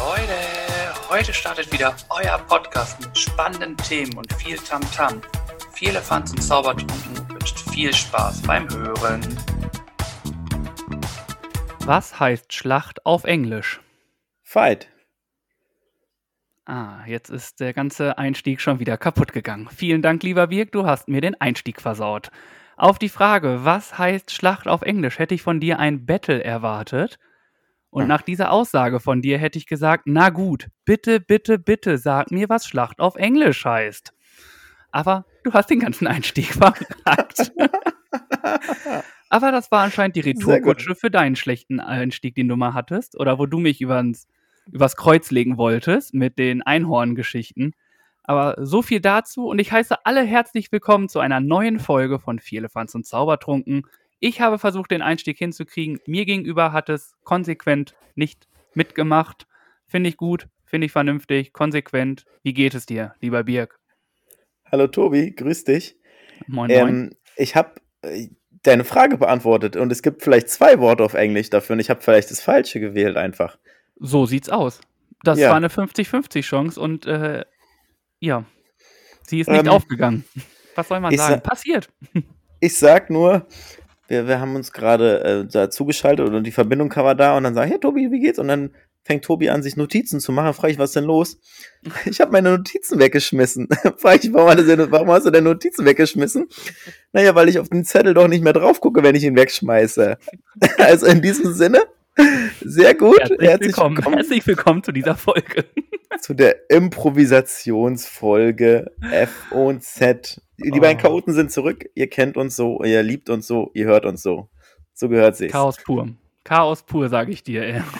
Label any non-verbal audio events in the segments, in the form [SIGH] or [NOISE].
Leute, heute startet wieder euer Podcast mit spannenden Themen und viel Tamtam. -Tam. Viel Elefanz und Zaubertrunken wünscht viel Spaß beim Hören. Was heißt Schlacht auf Englisch? Fight. Ah, jetzt ist der ganze Einstieg schon wieder kaputt gegangen. Vielen Dank, lieber Birk, du hast mir den Einstieg versaut. Auf die Frage, was heißt Schlacht auf Englisch, hätte ich von dir ein Battle erwartet. Und nach dieser Aussage von dir hätte ich gesagt, na gut, bitte, bitte, bitte sag mir, was Schlacht auf Englisch heißt. Aber du hast den ganzen Einstieg [LAUGHS] verragt. Aber das war anscheinend die Retourkutsche für deinen schlechten Einstieg, den du mal hattest. Oder wo du mich übers, übers Kreuz legen wolltest mit den Einhorngeschichten. Aber so viel dazu und ich heiße alle herzlich willkommen zu einer neuen Folge von Vier Elefanz und Zaubertrunken. Ich habe versucht, den Einstieg hinzukriegen. Mir gegenüber hat es konsequent nicht mitgemacht. Finde ich gut, finde ich vernünftig, konsequent. Wie geht es dir, lieber Birg? Hallo Tobi, grüß dich. Moin, moin. Ähm, ich habe äh, deine Frage beantwortet und es gibt vielleicht zwei Worte auf Englisch dafür und ich habe vielleicht das Falsche gewählt einfach. So sieht's aus. Das ja. war eine 50-50 Chance und äh, ja, sie ist nicht ähm, aufgegangen. Was soll man sagen? Sa Passiert. Ich sag nur, wir, wir haben uns gerade äh, da zugeschaltet und die Verbindung war da und dann sage ich, hey Tobi, wie geht's? Und dann fängt Tobi an, sich Notizen zu machen. Frage ich, was ist denn los? Ich habe meine Notizen weggeschmissen. [LAUGHS] Frage ich, warum, denn, warum, hast du denn Notizen weggeschmissen? Naja, weil ich auf den Zettel doch nicht mehr drauf gucke, wenn ich ihn wegschmeiße. [LAUGHS] Also in diesem Sinne, sehr gut. Herzlich, Herzlich willkommen. willkommen. Herzlich willkommen zu dieser Folge. Zu der Improvisationsfolge F und Z. Die oh. beiden Chaoten sind zurück. Ihr kennt uns so, ihr liebt uns so, ihr hört uns so. So gehört sich's. Chaos pur. Chaos pur, sage ich dir. [LAUGHS]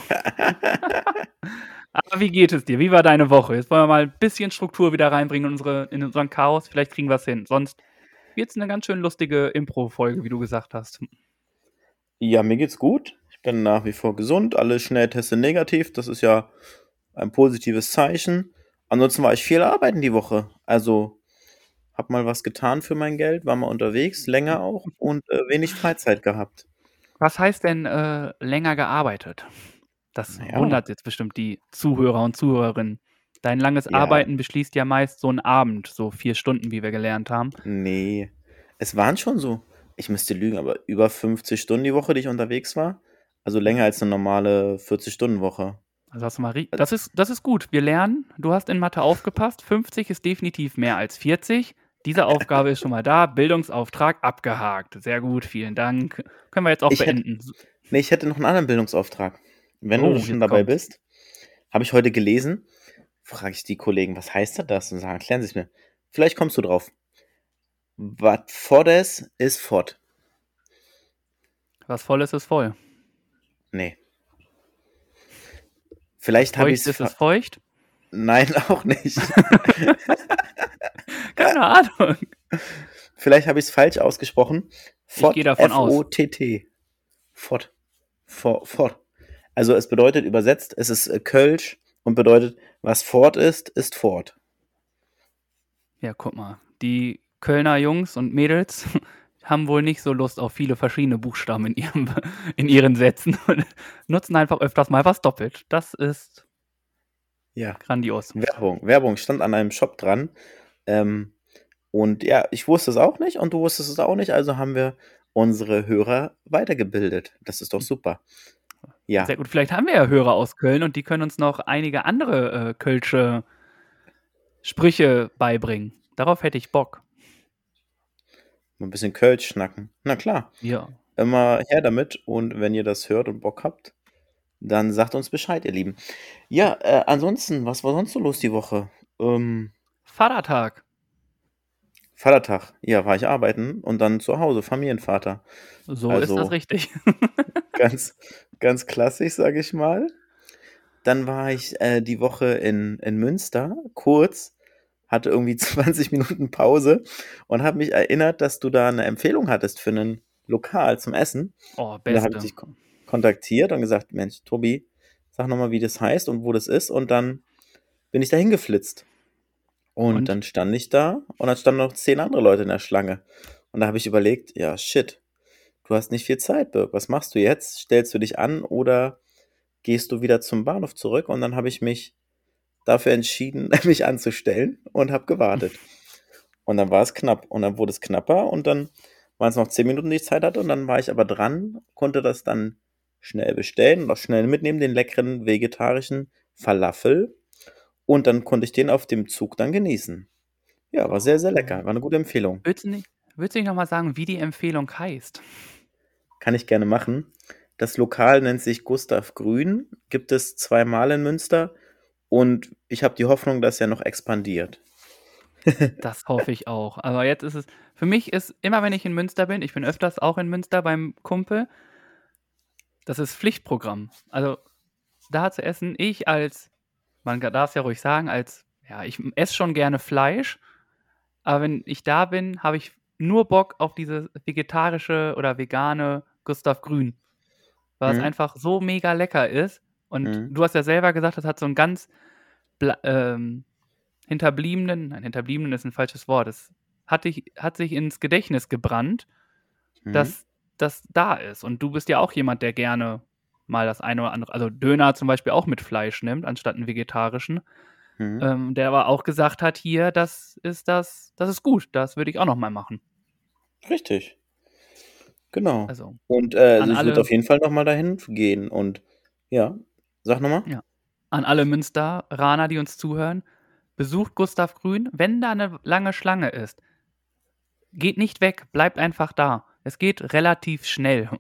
Aber wie geht es dir? Wie war deine Woche? Jetzt wollen wir mal ein bisschen Struktur wieder reinbringen in, unsere, in unseren Chaos. Vielleicht kriegen wir es hin. Sonst wird es eine ganz schön lustige Impro-Folge, wie du gesagt hast. Ja, mir geht's gut. Ich bin nach wie vor gesund. Alle Schnellteste negativ. Das ist ja ein positives Zeichen. Ansonsten war ich viel arbeiten die Woche. Also hab mal was getan für mein Geld, war mal unterwegs, länger auch und äh, wenig Freizeit gehabt. Was heißt denn äh, länger gearbeitet? Das naja. wundert jetzt bestimmt die Zuhörer und Zuhörerinnen. Dein langes ja. Arbeiten beschließt ja meist so einen Abend, so vier Stunden, wie wir gelernt haben. Nee, es waren schon so, ich müsste lügen, aber über 50 Stunden die Woche, die ich unterwegs war. Also länger als eine normale 40-Stunden-Woche. Also hast du mal, das ist, das ist gut. Wir lernen, du hast in Mathe aufgepasst. 50 ist definitiv mehr als 40. Diese Aufgabe ist schon mal da. Bildungsauftrag abgehakt. Sehr gut, vielen Dank. Können wir jetzt auch ich beenden. Hätte, nee, ich hätte noch einen anderen Bildungsauftrag. Wenn oh, du schon dabei kommt. bist, habe ich heute gelesen, frage ich die Kollegen, was heißt das? Und sagen, erklären Sie es mir. Vielleicht kommst du drauf. Was vor ist, ist fort. Was voll ist, ist voll. Nee. Vielleicht habe ich es. Ist es feucht? Nein, [LAUGHS] auch nicht. [LAUGHS] Keine Ahnung. Vielleicht habe ich es falsch ausgesprochen. Fort, ich gehe davon aus. F-O-T-T. Fort. Fort. Fort. Also es bedeutet übersetzt, es ist äh, Kölsch und bedeutet, was fort ist, ist fort. Ja, guck mal. Die Kölner Jungs und Mädels [LAUGHS] haben wohl nicht so Lust auf viele verschiedene Buchstaben in, ihrem, [LAUGHS] in ihren Sätzen und [LAUGHS] nutzen einfach öfters mal was doppelt. Das ist ja. grandios. Werbung. Werbung stand an einem Shop dran. Ähm, und ja, ich wusste es auch nicht und du wusstest es auch nicht, also haben wir unsere Hörer weitergebildet. Das ist doch super. Ja. Sehr gut. Vielleicht haben wir ja Hörer aus Köln und die können uns noch einige andere äh, Kölsche Sprüche beibringen. Darauf hätte ich Bock. Mal ein bisschen Kölsch schnacken. Na klar. Ja. Immer her damit und wenn ihr das hört und Bock habt, dann sagt uns Bescheid, ihr Lieben. Ja, äh, ansonsten, was war sonst so los die Woche? Ähm, Vatertag. Vatertag, ja, war ich arbeiten und dann zu Hause, Familienvater. So also, ist das richtig. [LAUGHS] ganz, ganz klassisch, sage ich mal. Dann war ich äh, die Woche in, in Münster, kurz, hatte irgendwie [LAUGHS] 20 Minuten Pause und habe mich erinnert, dass du da eine Empfehlung hattest für ein Lokal zum Essen. Oh, beste. da habe ich dich kontaktiert und gesagt, Mensch, Tobi, sag nochmal, wie das heißt und wo das ist. Und dann bin ich da hingeflitzt. Und, und, dann stand ich da und dann standen noch zehn andere Leute in der Schlange. Und da habe ich überlegt, ja, shit, du hast nicht viel Zeit, Birk. Was machst du jetzt? Stellst du dich an oder gehst du wieder zum Bahnhof zurück und dann habe ich mich dafür entschieden, [LAUGHS] mich anzustellen und habe gewartet. Und dann war es knapp und dann wurde es knapper und dann waren es noch zehn Minuten, die ich Zeit hatte und dann war ich aber dran, konnte das dann schnell bestellen und auch schnell mitnehmen, den leckeren vegetarischen Falafel und dann konnte ich den auf dem Zug dann genießen. Ja, war sehr, sehr lecker. War eine gute Empfehlung. Würdest du nicht, würdest du nicht nochmal sagen, wie die Empfehlung heißt? Kann ich gerne machen. Das Lokal nennt sich Gustav Grün, gibt es zweimal in Münster und ich habe die Hoffnung, dass er noch expandiert. [LAUGHS] Das hoffe ich auch. Aber jetzt ist es, für mich ist immer, wenn ich in Münster bin, ich bin öfters auch in Münster beim Kumpel, das ist Pflichtprogramm. Also da zu essen, ich als, man darf es ja ruhig sagen, als, ja, ich esse schon gerne Fleisch, aber wenn ich da bin, habe ich nur Bock auf diese vegetarische oder vegane Gustav Grün. Weil Mhm. es einfach so mega lecker ist. Und Mhm. du hast ja selber gesagt, das hat so einen ganz ähm, hinterbliebenen, nein, hinterbliebenen ist ein falsches Wort. Es hat, dich, hat sich ins Gedächtnis gebrannt, Mhm. dass das da ist. Und du bist ja auch jemand, der gerne mal das eine oder andere, also Döner zum Beispiel auch mit Fleisch nimmt, anstatt einen vegetarischen. Mhm. Ähm, der aber auch gesagt hat, hier, das ist das, das ist gut, das würde ich auch nochmal machen. Richtig. Genau. Also, Und äh, also ich würde auf jeden Fall nochmal dahin gehen. Und ja, sag nochmal. Ja. an alle Münsteraner, die uns zuhören, besucht Gustav Grün, wenn da eine lange Schlange ist. Geht nicht weg, bleibt einfach da. Es geht relativ schnell.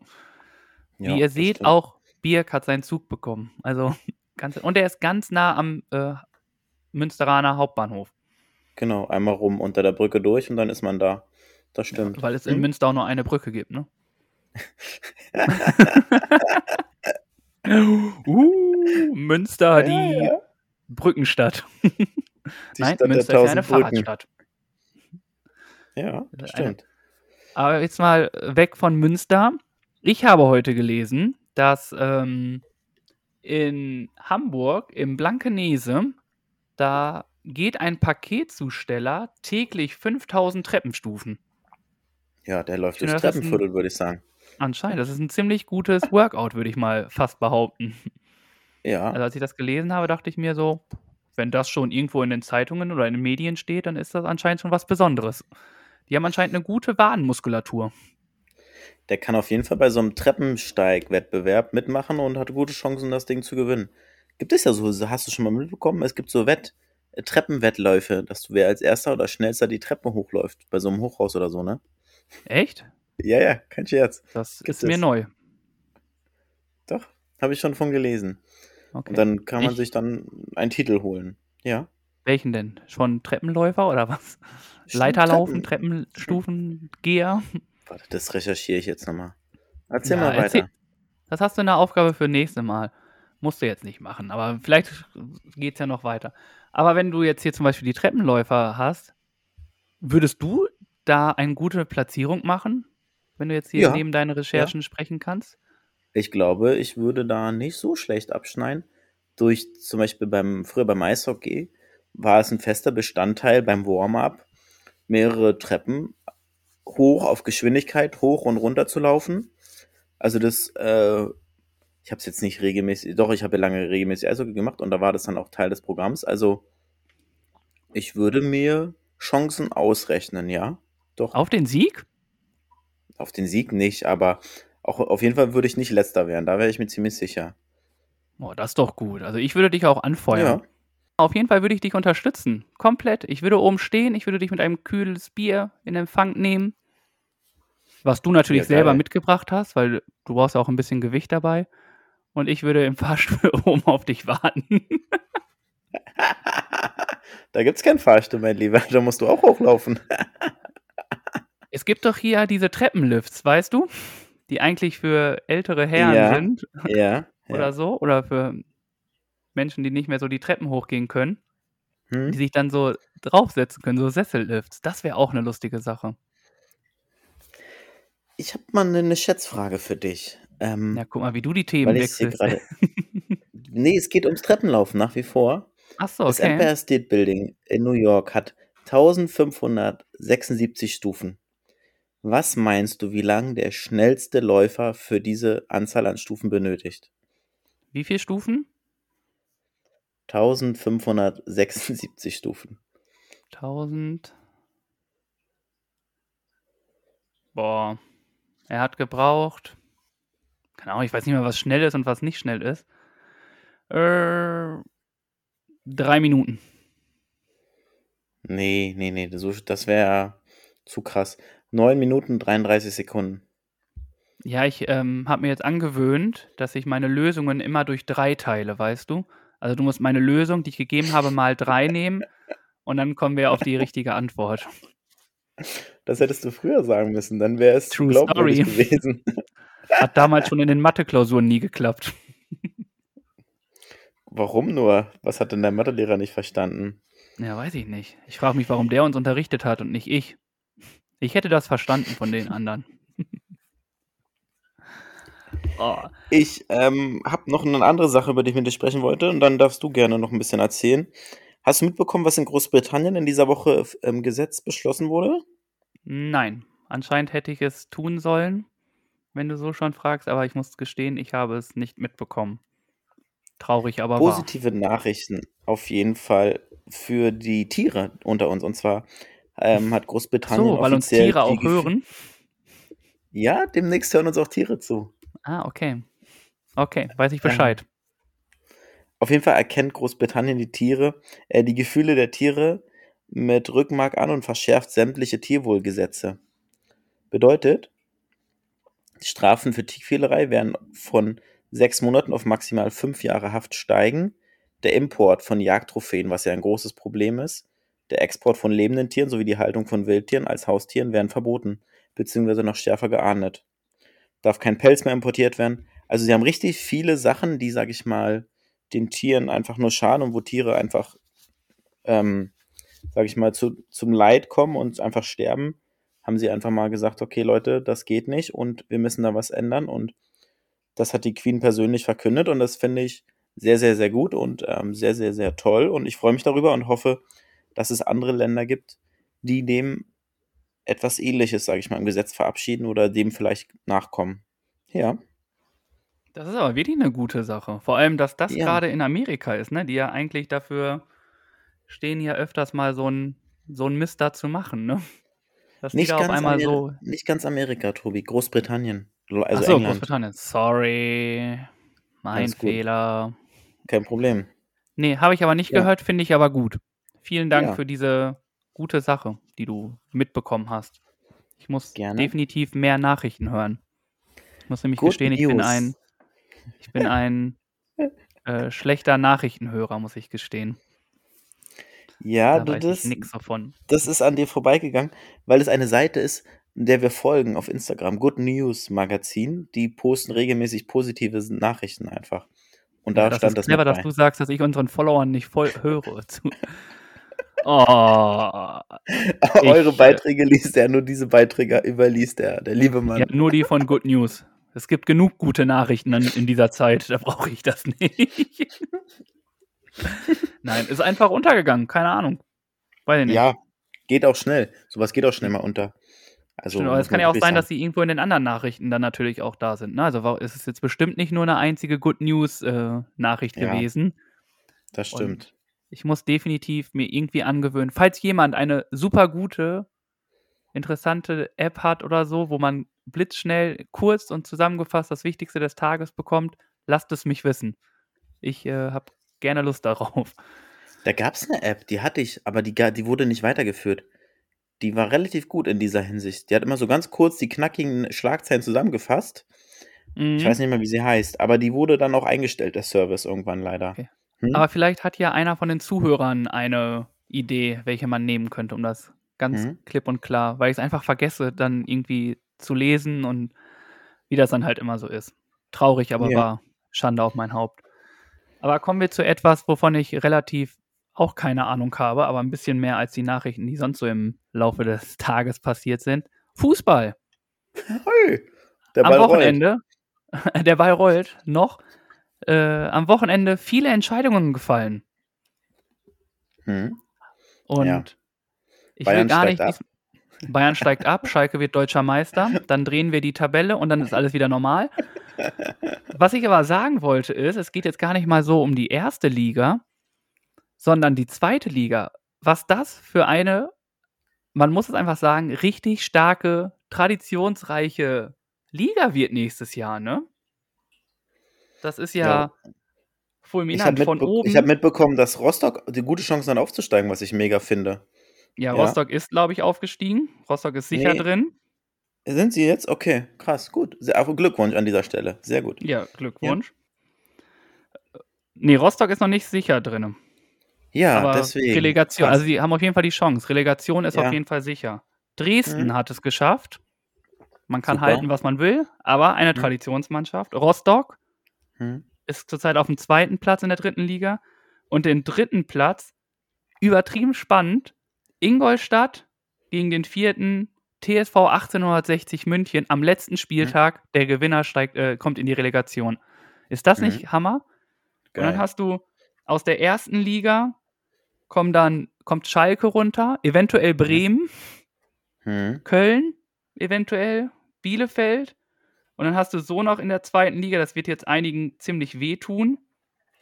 Ja, Wie ihr das seht, stimmt. auch Birk hat seinen Zug bekommen. Also [LAUGHS] ganz, und er ist ganz nah am äh, Münsteraner Hauptbahnhof, Genau, einmal rum unter der Brücke durch und dann ist man da. Das stimmt. weil es in Hm? Münster auch nur eine Brücke gibt, ne? [LAUGHS] [LAUGHS] uh, Münster, die Ja, ja. Brückenstadt. Die Nein, Stadt Münster ist ja eine Brücken. Fahrradstadt. Ja, das Eine- stimmt. Aber jetzt mal weg von Münster. Ich habe heute gelesen, dass ähm, in Hamburg im Blankenese, da geht ein Paketzusteller täglich 5000 Treppenstufen. Ja, der läuft durchs Treppenviertel, würde ich sagen. Anscheinend, das ist ein ziemlich gutes Workout, würde ich mal fast behaupten. Ja, Also als ich das gelesen habe, dachte ich mir so, wenn das schon irgendwo in den Zeitungen oder in den Medien steht, dann ist das anscheinend schon was Besonderes. Die haben anscheinend eine gute Wadenmuskulatur. Der kann auf jeden Fall bei so einem Treppensteig-Wettbewerb mitmachen und hat gute Chancen, das Ding zu gewinnen. Gibt es ja so, hast du schon mal mitbekommen? Es gibt so Wett, äh, Treppenwettläufe, dass du wer als erster oder schnellster die Treppe hochläuft, bei so einem Hochhaus oder so, ne? Echt? Ja, ja, kein Scherz. Das Gibt ist mir neu. Doch, habe ich schon von gelesen. Okay. Und dann kann man Ich- sich dann einen Titel holen. Ja. Welchen denn? Schon Treppenläufer oder was? Stimmt, Leiterlaufen, Treppen. Treppenstufen, Geher? Warte, das recherchiere ich jetzt nochmal. Erzähl Ja, mal weiter. erzähl- Das hast du in der Aufgabe für nächste Mal. Musst du jetzt nicht machen, aber vielleicht geht es ja noch weiter. Aber wenn du jetzt hier zum Beispiel die Treppenläufer hast, würdest du da eine gute Platzierung machen, wenn du jetzt hier Ja. neben deinen Recherchen sprechen kannst? Ich glaube, ich würde da nicht so schlecht abschneiden. Durch zum Beispiel beim, früher beim Eishockey war es ein fester Bestandteil beim Warm-up, mehrere Treppen hoch auf Geschwindigkeit, hoch und runter zu laufen. Also das, äh, ich habe es jetzt nicht regelmäßig, doch, ich habe ja lange regelmäßig Eishockey gemacht und da war das dann auch Teil des Programms. Also ich würde mir Chancen ausrechnen, ja. Doch, Auf den Sieg? auf den Sieg nicht, aber auch auf jeden Fall würde ich nicht letzter werden, da wäre ich mir ziemlich sicher. Oh, das ist doch gut. Also ich würde dich auch anfeuern. Ja. Auf jeden Fall würde ich dich unterstützen. Komplett. Ich würde oben stehen, ich würde dich mit einem kühles Bier in Empfang nehmen. Was du natürlich Ja, selber mitgebracht hast, weil du brauchst ja auch ein bisschen Gewicht dabei. Und ich würde im [LAUGHS] Fahrstuhl oben auf dich warten. [LAUGHS] da gibt's keinen Fahrstuhl, mein Lieber. Da musst du auch hochlaufen. [LAUGHS] es gibt doch hier diese Treppenlifts, weißt du? Die eigentlich für ältere Herren Ja. sind Ja. oder ja. so. Oder für Menschen, die nicht mehr so die Treppen hochgehen können. Die Hm? sich dann so draufsetzen können, so Sessellifts. Das wäre auch eine lustige Sache. Ich habe mal eine Schätzfrage für dich. Ähm, Ja, guck mal, wie du die Themen wechselst. gerade. [LAUGHS] nee, es geht ums Treppenlaufen nach wie vor. Ach so, Das okay. Empire State Building in New York hat 1576 Stufen. Was meinst du, wie lang der schnellste Läufer für diese Anzahl an Stufen benötigt? Wie viele Stufen? 1576 Stufen. 1000. Boah. Er hat gebraucht. Keine Ahnung, ich weiß nicht mehr, was schnell ist und was nicht schnell ist. Äh, drei Minuten. Nee, nee, nee, das, das wäre zu krass. 9 Minuten 33 Sekunden. Ja, ich ähm, habe mir jetzt angewöhnt, dass ich meine Lösungen immer durch drei teile, weißt du? Also du musst meine Lösung, die ich gegeben habe, mal drei nehmen und dann kommen wir auf die [LAUGHS] richtige Antwort. Das hättest du früher sagen müssen, dann wäre es True story. gewesen. [LAUGHS] Hat damals schon in den Mathe-Klausuren nie geklappt. Warum nur? Was hat denn der Mathelehrer nicht verstanden? Ja, weiß ich nicht. Ich frage mich, warum der uns unterrichtet hat und nicht ich. Ich hätte das verstanden von den anderen. [LAUGHS] oh. Ich ähm, habe noch eine andere Sache, über die ich mit dir sprechen wollte, und dann darfst du gerne noch ein bisschen erzählen. Hast du mitbekommen, was in Großbritannien in dieser Woche ähm, Gesetz beschlossen wurde? Nein, anscheinend hätte ich es tun sollen, wenn du so schon fragst, aber ich muss gestehen, ich habe es nicht mitbekommen. Traurig, aber wahr. Positive Nachrichten auf jeden Fall für die Tiere unter uns. Und zwar ähm, hat Großbritannien So, weil uns offiziell Tiere die auch hören. Ja, demnächst hören uns auch Tiere zu. Ah, okay. Okay, weiß ich. Bescheid. Auf jeden Fall erkennt Großbritannien die Tiere, äh, die Gefühle der Tiere mit Rückenmark an und verschärft sämtliche Tierwohlgesetze. Bedeutet, Strafen für Tierquälerei werden von sechs Monaten auf maximal fünf Jahre Haft steigen. Der Import von Jagdtrophäen, was ja ein großes Problem ist, der Export von lebenden Tieren sowie die Haltung von Wildtieren als Haustieren werden verboten, beziehungsweise noch schärfer geahndet. Darf kein Pelz mehr importiert werden. Also sie haben richtig viele Sachen, die, sag ich mal, den Tieren einfach nur schaden und wo Tiere einfach, ähm, sag ich mal, zu, zum Leid kommen und einfach sterben, haben sie einfach mal gesagt, okay Leute, das geht nicht und wir müssen da was ändern. Und das hat die Queen persönlich verkündet und das finde ich sehr, sehr, sehr gut und ähm, sehr, sehr, sehr toll. Und ich freue mich darüber und hoffe, dass es andere Länder gibt, die dem etwas ähnliches, sage ich mal, im Gesetz verabschieden oder dem vielleicht nachkommen. Ja, Das ist aber wirklich eine gute Sache. Vor allem, dass das Ja. gerade in Amerika ist, ne? Die ja eigentlich dafür stehen, ja öfters mal so ein, so ein Mist da zu machen, ne? Dass die nicht da auf ganz, einmal Ameri so. nicht ganz Amerika, Tobi, Großbritannien, also Achso, England, Großbritannien. Sorry. Mein Alles gut. Fehler. kein Problem. Nee, habe ich aber nicht Ja. gehört, finde ich aber gut. Vielen Dank Ja. für diese gute Sache, die du mitbekommen hast. Ich muss Gerne. definitiv mehr Nachrichten hören. Ich muss nämlich Good gestehen, ich bin news. Ich bin ein äh, schlechter Nachrichtenhörer, muss ich gestehen. Ja, Da du, das, nichts davon. das ist an dir vorbeigegangen, weil es eine Seite ist, der wir folgen auf Instagram, Good News Magazin. Die posten regelmäßig positive Nachrichten einfach. Und da Ja, das stand ist das clever, dass du sagst, dass ich unseren Followern nicht voll höre. [LAUGHS] Oh, [LAUGHS] Eure ich, äh, Beiträge liest er, nur diese Beiträge überliest er, der liebe Mann. ja, nur die von Good News. Es gibt genug gute Nachrichten an, in dieser Zeit, da brauche ich das nicht. Nein, ist einfach untergegangen, keine Ahnung. Weiß ich nicht. Ja, geht auch schnell. Sowas geht auch schnell mal unter. Also, Stimmt, aber es kann ja auch sein, dass sie irgendwo in den anderen Nachrichten dann natürlich auch da sind. Ne? Also es ist jetzt bestimmt nicht nur eine einzige Good News äh, Nachricht Ja. gewesen. Das stimmt. Und ich muss definitiv mir irgendwie angewöhnen, falls jemand eine super gute, interessante App hat oder so, wo man blitzschnell, kurz und zusammengefasst das Wichtigste des Tages bekommt, lasst es mich wissen. Ich äh, habe gerne Lust darauf. Da gab es eine App, die hatte ich, aber die, die wurde nicht weitergeführt. Die war relativ gut in dieser Hinsicht. Die hat immer so ganz kurz die knackigen Schlagzeilen zusammengefasst. Ich Mhm. weiß nicht mehr, wie sie heißt, aber die wurde dann auch eingestellt, der Service irgendwann leider. Okay. Hm? Aber vielleicht hat ja einer von den Zuhörern eine Idee, welche man nehmen könnte, um das ganz Mhm. klipp und klar, weil ich es einfach vergesse, dann irgendwie zu lesen und wie das dann halt immer so ist. Traurig, aber Ja. wahr. Schande auf mein Haupt. Aber kommen wir zu etwas, wovon ich relativ auch keine Ahnung habe, aber ein bisschen mehr als die Nachrichten, die sonst so im Laufe des [LAUGHS] Tages passiert sind. Fußball. Hey, der am Ball rollt. Wochenende, [LAUGHS] der Ball rollt noch, äh, am Wochenende viele Entscheidungen gefallen. Hm. Und Ja. ich Bayern will gar nicht. ab. Bayern steigt ab, Schalke wird deutscher Meister, dann drehen wir die Tabelle und dann ist alles wieder normal. Was ich aber sagen wollte ist, es geht jetzt gar nicht mal so um die erste Liga, sondern die zweite Liga. Was das für eine, man muss es einfach sagen, richtig starke, traditionsreiche Liga wird nächstes Jahr, ne? Das ist ja, Ja. Fulminant habe von oben. ich hab mitbekommen, dass Rostock die gute Chancen hat aufzusteigen, was ich mega finde. Ja, Ja. Rostock ist, glaube ich, aufgestiegen. Rostock ist sicher Nee. drin. Sind sie jetzt? Okay, krass, gut. Sehr, Glückwunsch an dieser Stelle. Sehr gut. Ja, Glückwunsch. Nee, Rostock ist noch nicht sicher drin. Ja, aber deswegen. Relegation, Krass. also sie haben auf jeden Fall die Chance. Relegation ist Ja. auf jeden Fall sicher. Dresden Mhm. hat es geschafft. Man kann Super. halten, was man will, aber eine Mhm. Traditionsmannschaft. Rostock Hm. ist zurzeit auf dem zweiten Platz in der dritten Liga. Und den dritten Platz, übertrieben spannend, Ingolstadt gegen den vierten TSV 1860 München am letzten Spieltag. Der Gewinner steigt, äh, kommt in die Relegation. Ist das Mhm. nicht Hammer? Und dann Geil. hast du aus der ersten Liga kommt dann kommt Schalke runter, eventuell Bremen, Hm. Köln, eventuell Bielefeld. Und dann hast du so noch in der zweiten Liga, das wird jetzt einigen ziemlich wehtun.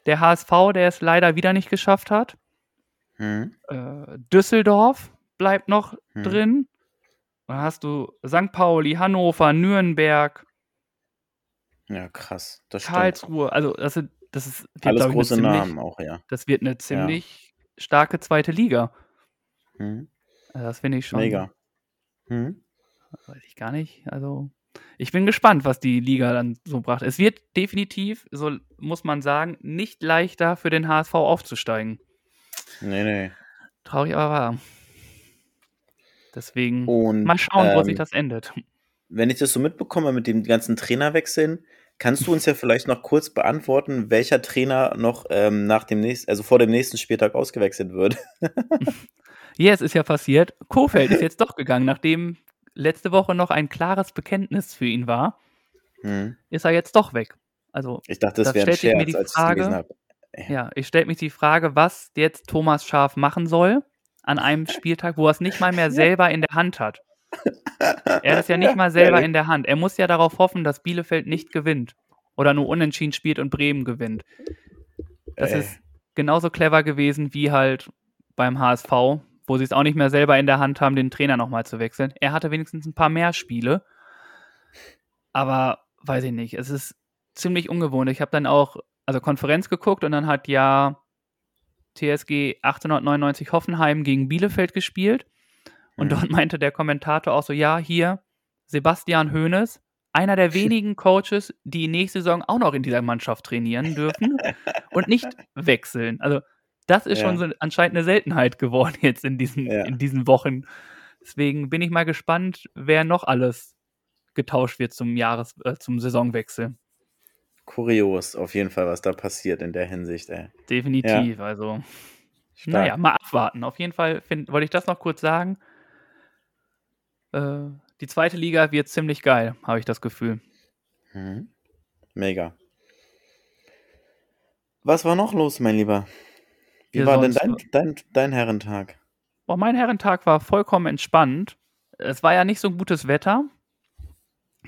Der HSV, der es leider wieder nicht geschafft hat. Hm. Äh, Düsseldorf bleibt noch Hm. drin. Dann hast du St. Pauli, Hannover, Nürnberg, Ja, krass. Das stimmt. Karlsruhe. Also das, sind, das ist wird, Alles ich, eine große ziemlich, Namen auch, ja. Das wird eine ziemlich starke zweite Liga. Hm. Also das finde ich schon. Mega. Hm. Weiß ich gar nicht. Also, ich bin gespannt, was die Liga dann so bracht. Es wird definitiv, so muss man sagen, nicht leichter für den HSV aufzusteigen. Nee, nee. Traurig, aber wahr. Deswegen Und mal schauen, wo sich ähm, das endet. wenn ich das so mitbekomme mit dem ganzen Trainerwechseln, kannst du uns ja vielleicht noch kurz beantworten, welcher Trainer noch ähm, nach dem nächsten, also vor dem nächsten Spieltag ausgewechselt wird. [LAUGHS] Ja, es ist ja passiert. Kofeld ist jetzt doch gegangen, nachdem letzte Woche noch ein klares Bekenntnis für ihn war, Hm. ist er jetzt doch weg. Also, Ich dachte, das Da wäre ein Scherz, als ich es Frage- gelesen habe. Ja, ich stelle mich die Frage, was jetzt Thomas Schaf machen soll an einem [LAUGHS] Spieltag, wo er es nicht mal mehr selber in der Hand hat. Er hat es ja nicht mal selber in der Hand. Er muss ja darauf hoffen, dass Bielefeld nicht gewinnt oder nur unentschieden spielt und Bremen gewinnt. Das Äh. ist genauso clever gewesen wie halt beim HSV, wo sie es auch nicht mehr selber in der Hand haben, den Trainer nochmal zu wechseln. Er hatte wenigstens ein paar mehr Spiele. Aber weiß ich nicht, es ist ziemlich ungewohnt. Ich habe dann auch, also Konferenz geguckt und dann hat ja TSG 1899 Hoffenheim gegen Bielefeld gespielt. Und Mhm. dort meinte der Kommentator auch so, ja, hier, Sebastian Hoeneß, einer der wenigen Coaches, die nächste Saison auch noch in dieser Mannschaft trainieren dürfen [LAUGHS] und nicht wechseln. Also das ist schon Ja. so anscheinend eine Seltenheit geworden [LAUGHS] jetzt in diesen, Ja. in diesen Wochen. Deswegen bin ich mal gespannt, wer noch alles getauscht wird zum Jahres, äh, zum Saisonwechsel. Kurios, auf jeden Fall, was da passiert in der Hinsicht, ey. Definitiv. Also, Stark. naja, mal abwarten. Auf jeden Fall find, wollte ich das noch kurz sagen. Äh, die zweite Liga wird ziemlich geil, habe ich das Gefühl. Mhm. Mega. Was war noch los, mein Lieber? Wie Ja, war denn dein, dein, dein Herrentag? Boah, mein Herrentag war vollkommen entspannt. Es war ja nicht so gutes Wetter.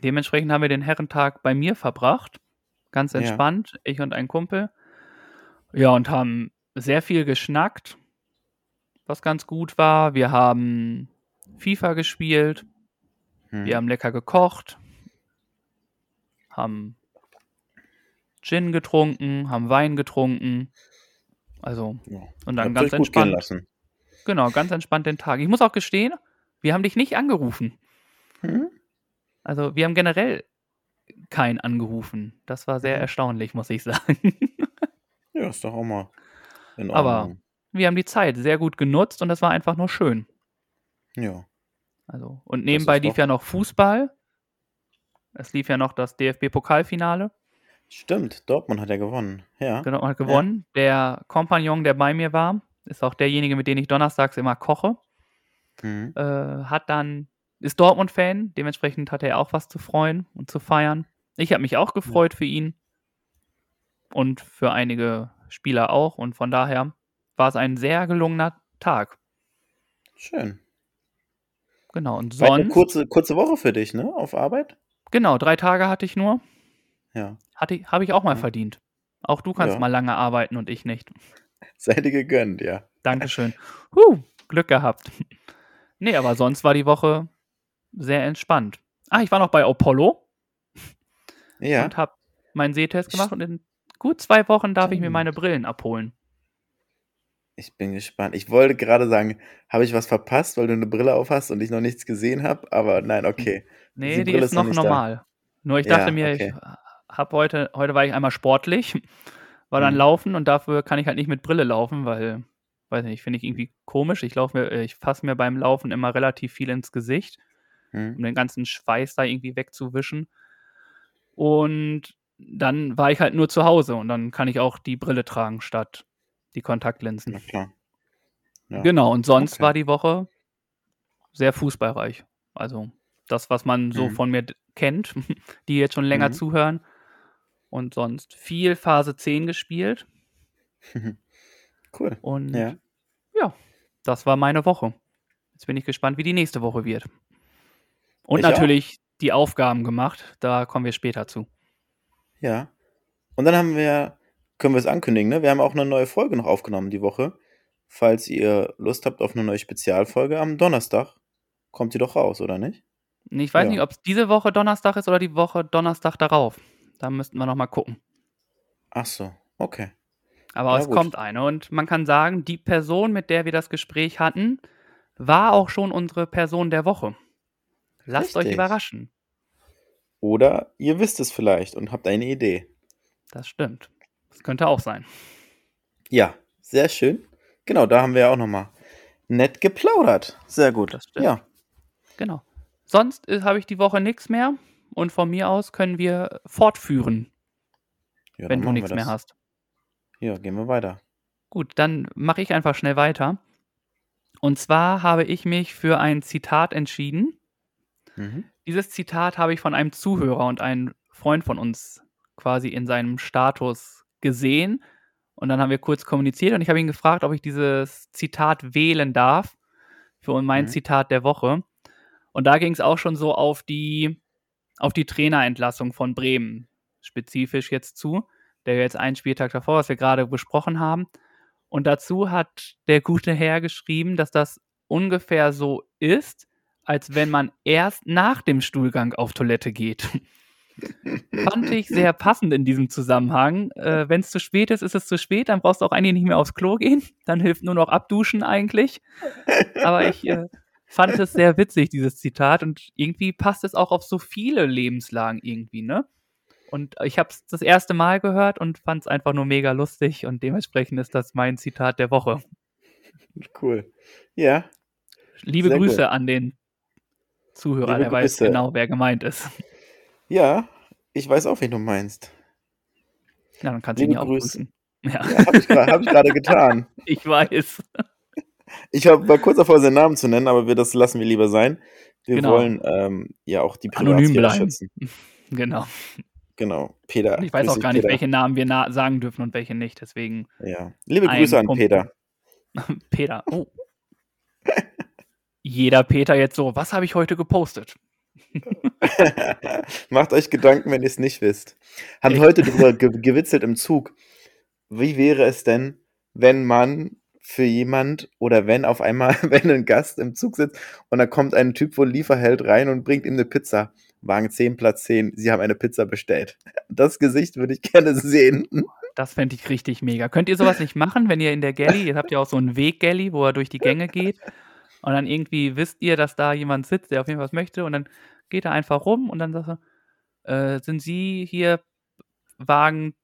Dementsprechend haben wir den Herrentag bei mir verbracht. Ganz Ja. entspannt, ich und ein Kumpel. Ja, und haben sehr viel geschnackt, was ganz gut war. Wir haben FIFA gespielt, Hm. wir haben lecker gekocht, haben Gin getrunken, haben Wein getrunken. Also, Ja. und dann Habt ganz entspannt. lassen. Genau, ganz entspannt den Tag. Ich muss auch gestehen, wir haben dich nicht angerufen. Hm? Also wir haben generell keinen angerufen. Das war sehr Mhm. erstaunlich, muss ich sagen. [LAUGHS] Ja, ist doch auch mal in Aber- Ordnung. Wir haben die Zeit sehr gut genutzt und das war einfach nur schön. Ja. Also, und nebenbei lief ja noch Fußball. Es lief ja noch das DFB-Pokalfinale. Stimmt, Dortmund hat ja gewonnen. Ja. Genau, hat gewonnen. Der Kompagnon, der bei mir war, ist auch derjenige, mit dem ich donnerstags immer koche. Mhm. Äh, hat dann, ist Dortmund-Fan, dementsprechend hatte er auch was zu freuen und zu feiern. Ich habe mich auch gefreut für ihn und für einige Spieler auch und von daher war es ein sehr gelungener Tag. Schön. Genau, und War eine sonst, kurze, kurze Woche für dich, ne? Auf Arbeit? genau, drei Tage hatte ich nur. Ja. Habe ich auch mal Ja. verdient. Auch du kannst Ja. mal lange arbeiten und ich nicht. Sei dir gegönnt, ja. Dankeschön. Huh, Glück gehabt. Nee, aber sonst war die Woche sehr entspannt. Ah, ich war noch bei Apollo Ja. und habe meinen Sehtest gemacht und in gut zwei Wochen darf ich mir meine Brillen abholen. Ich bin gespannt. Ich wollte gerade sagen, habe ich was verpasst, weil du eine Brille auf hast und ich noch nichts gesehen habe, aber nein, okay. Nee, Die die, ist ist noch nicht da. normal. Nur ich Ja, dachte mir, okay. ich habe heute, heute war ich einmal sportlich, [LAUGHS] war dann Mhm. laufen und dafür kann ich halt nicht mit Brille laufen, weil, weiß nicht, finde ich irgendwie komisch. Ich laufe mir, ich fasse mir beim Laufen immer relativ viel ins Gesicht, Hm. um den ganzen Schweiß da irgendwie wegzuwischen. Und dann war ich halt nur zu Hause und dann kann ich auch die Brille tragen statt die Kontaktlinsen. Na klar. Ja. Genau, und sonst Okay. war die Woche sehr fußballreich. Also das, was man so Mhm. von mir kennt, [LAUGHS] die jetzt schon länger Mhm. zuhören. Und sonst viel Phase 10 gespielt. [LAUGHS] Cool. Und Ja. ja, das war meine Woche. Jetzt bin ich gespannt, wie die nächste Woche wird. Und Ich auch. Die Aufgaben gemacht. Da kommen wir später zu. Ja. Und dann haben wir, können wir es ankündigen, ne? Wir haben auch eine neue Folge noch aufgenommen die Woche. Falls ihr Lust habt auf eine neue Spezialfolge am Donnerstag, kommt sie doch raus, oder nicht? Ich weiß Ja. nicht, ob es diese Woche Donnerstag ist oder die Woche Donnerstag darauf. Da müssten wir noch mal gucken. Ach so, okay. Aber Ja, es gut. kommt eine und man kann sagen, die Person, mit der wir das Gespräch hatten, war auch schon unsere Person der Woche. Lasst euch Richtig. überraschen. Oder ihr wisst es vielleicht und habt eine Idee. Das stimmt. Das könnte auch sein. Ja, sehr schön. Genau, da haben wir ja auch nochmal nett geplaudert. Sehr gut. Das stimmt. Ja, Genau. Sonst äh, habe ich die Woche nichts mehr und von mir aus können wir fortführen, ja wenn du nichts mehr hast. Ja, gehen wir weiter. Gut, dann mache ich einfach schnell weiter. Und zwar habe ich mich für ein Zitat entschieden. Mhm. Dieses Zitat habe ich von einem Zuhörer und einem Freund von uns quasi in seinem Status gesehen. Und dann haben wir kurz kommuniziert und ich habe ihn gefragt, ob ich dieses Zitat wählen darf für mein Mhm. Zitat der Woche. Und da ging es auch schon so auf die, auf die Trainerentlassung von Bremen spezifisch jetzt zu, der jetzt einen Spieltag davor, was wir gerade besprochen haben. Und dazu hat der gute Herr geschrieben, dass das ungefähr so ist, als wenn man erst nach dem Stuhlgang auf Toilette geht. Fand ich sehr passend in diesem Zusammenhang. Äh, wenn es zu spät ist, ist es zu spät, dann brauchst du auch eigentlich nicht mehr aufs Klo gehen. Dann hilft nur noch abduschen eigentlich. Aber ich äh, fand es sehr witzig, dieses Zitat. Und irgendwie passt es auch auf so viele Lebenslagen irgendwie, ne? Und ich habe es das erste Mal gehört und fand es einfach nur mega lustig. Und dementsprechend ist das mein Zitat der Woche. Cool. Ja, Liebe Sehr Grüße gut. an den Zuhörer, Liebe der weiß genau, wer gemeint ist. ja, ich weiß auch, wen du meinst. Ja, dann kannst du ihn ja auch Grüße. grüßen. Ja, Ja, habe ich gerade hab ich gerade getan. [LAUGHS] ich weiß. Ich hab, war kurz davor, seinen Namen zu nennen, aber wir, das lassen wir lieber sein. Wir Genau. wollen ähm, ja auch die Privatsphäre schützen. [LAUGHS] Genau. Genau. Peter. Und ich weiß auch gar nicht, Peter. welche Namen wir na sagen dürfen und welche nicht. Deswegen, Ja. Liebe Grüße an. Peter. [LAUGHS] Peter. Oh. Jeder Peter jetzt so, was habe ich heute gepostet? [LAUGHS] Macht euch Gedanken, wenn ihr es nicht wisst. Haben Echt? heute drüber ge gewitzelt im Zug. Wie wäre es denn, wenn man für jemand oder wenn auf einmal, [LAUGHS] wenn ein Gast im Zug sitzt und da kommt ein Typ von Lieferheld rein und bringt ihm eine Pizza. Wagen 10, Platz 10, sie haben eine Pizza bestellt. [LAUGHS] Das Gesicht würde ich gerne sehen. Das fände ich richtig mega. Könnt ihr sowas nicht machen, wenn ihr in der Galley, ihr habt ja auch so einen Weg-Galley, wo er durch die Gänge geht und dann irgendwie wisst ihr, dass da jemand sitzt, der auf jeden Fall was möchte und dann geht er einfach rum und dann sagt er, äh, sind Sie hier Wagen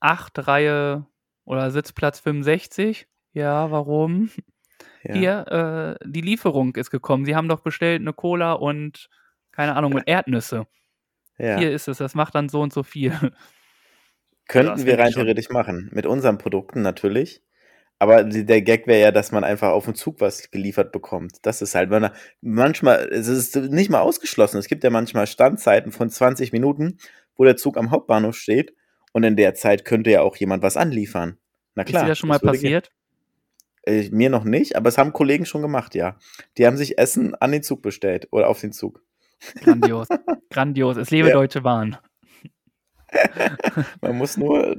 8, Reihe oder Sitzplatz 65? Ja, warum? Ja. Hier, äh, die Lieferung ist gekommen. Sie haben doch bestellt eine Cola und keine Ahnung, mit Erdnüsse. ja. Hier ist es, das macht dann so und so viel. Könnten wir rein schon. theoretisch machen. Mit unseren Produkten natürlich. Aber der Gag wäre ja, dass man einfach auf dem Zug was geliefert bekommt. Das ist halt, wenn er, manchmal, es ist nicht mal ausgeschlossen. Es gibt ja manchmal Standzeiten von 20 Minuten, wo der Zug am Hauptbahnhof steht. Und in der Zeit könnte ja auch jemand was anliefern. Na Ist klar. dir das schon mal gehen. passiert? Äh, mir noch nicht, aber es haben Kollegen schon gemacht, ja. Die haben sich Essen an den Zug bestellt oder auf den Zug. Grandios. Grandios. Es lebe Ja. Deutsche Bahn. [LAUGHS] Man muss nur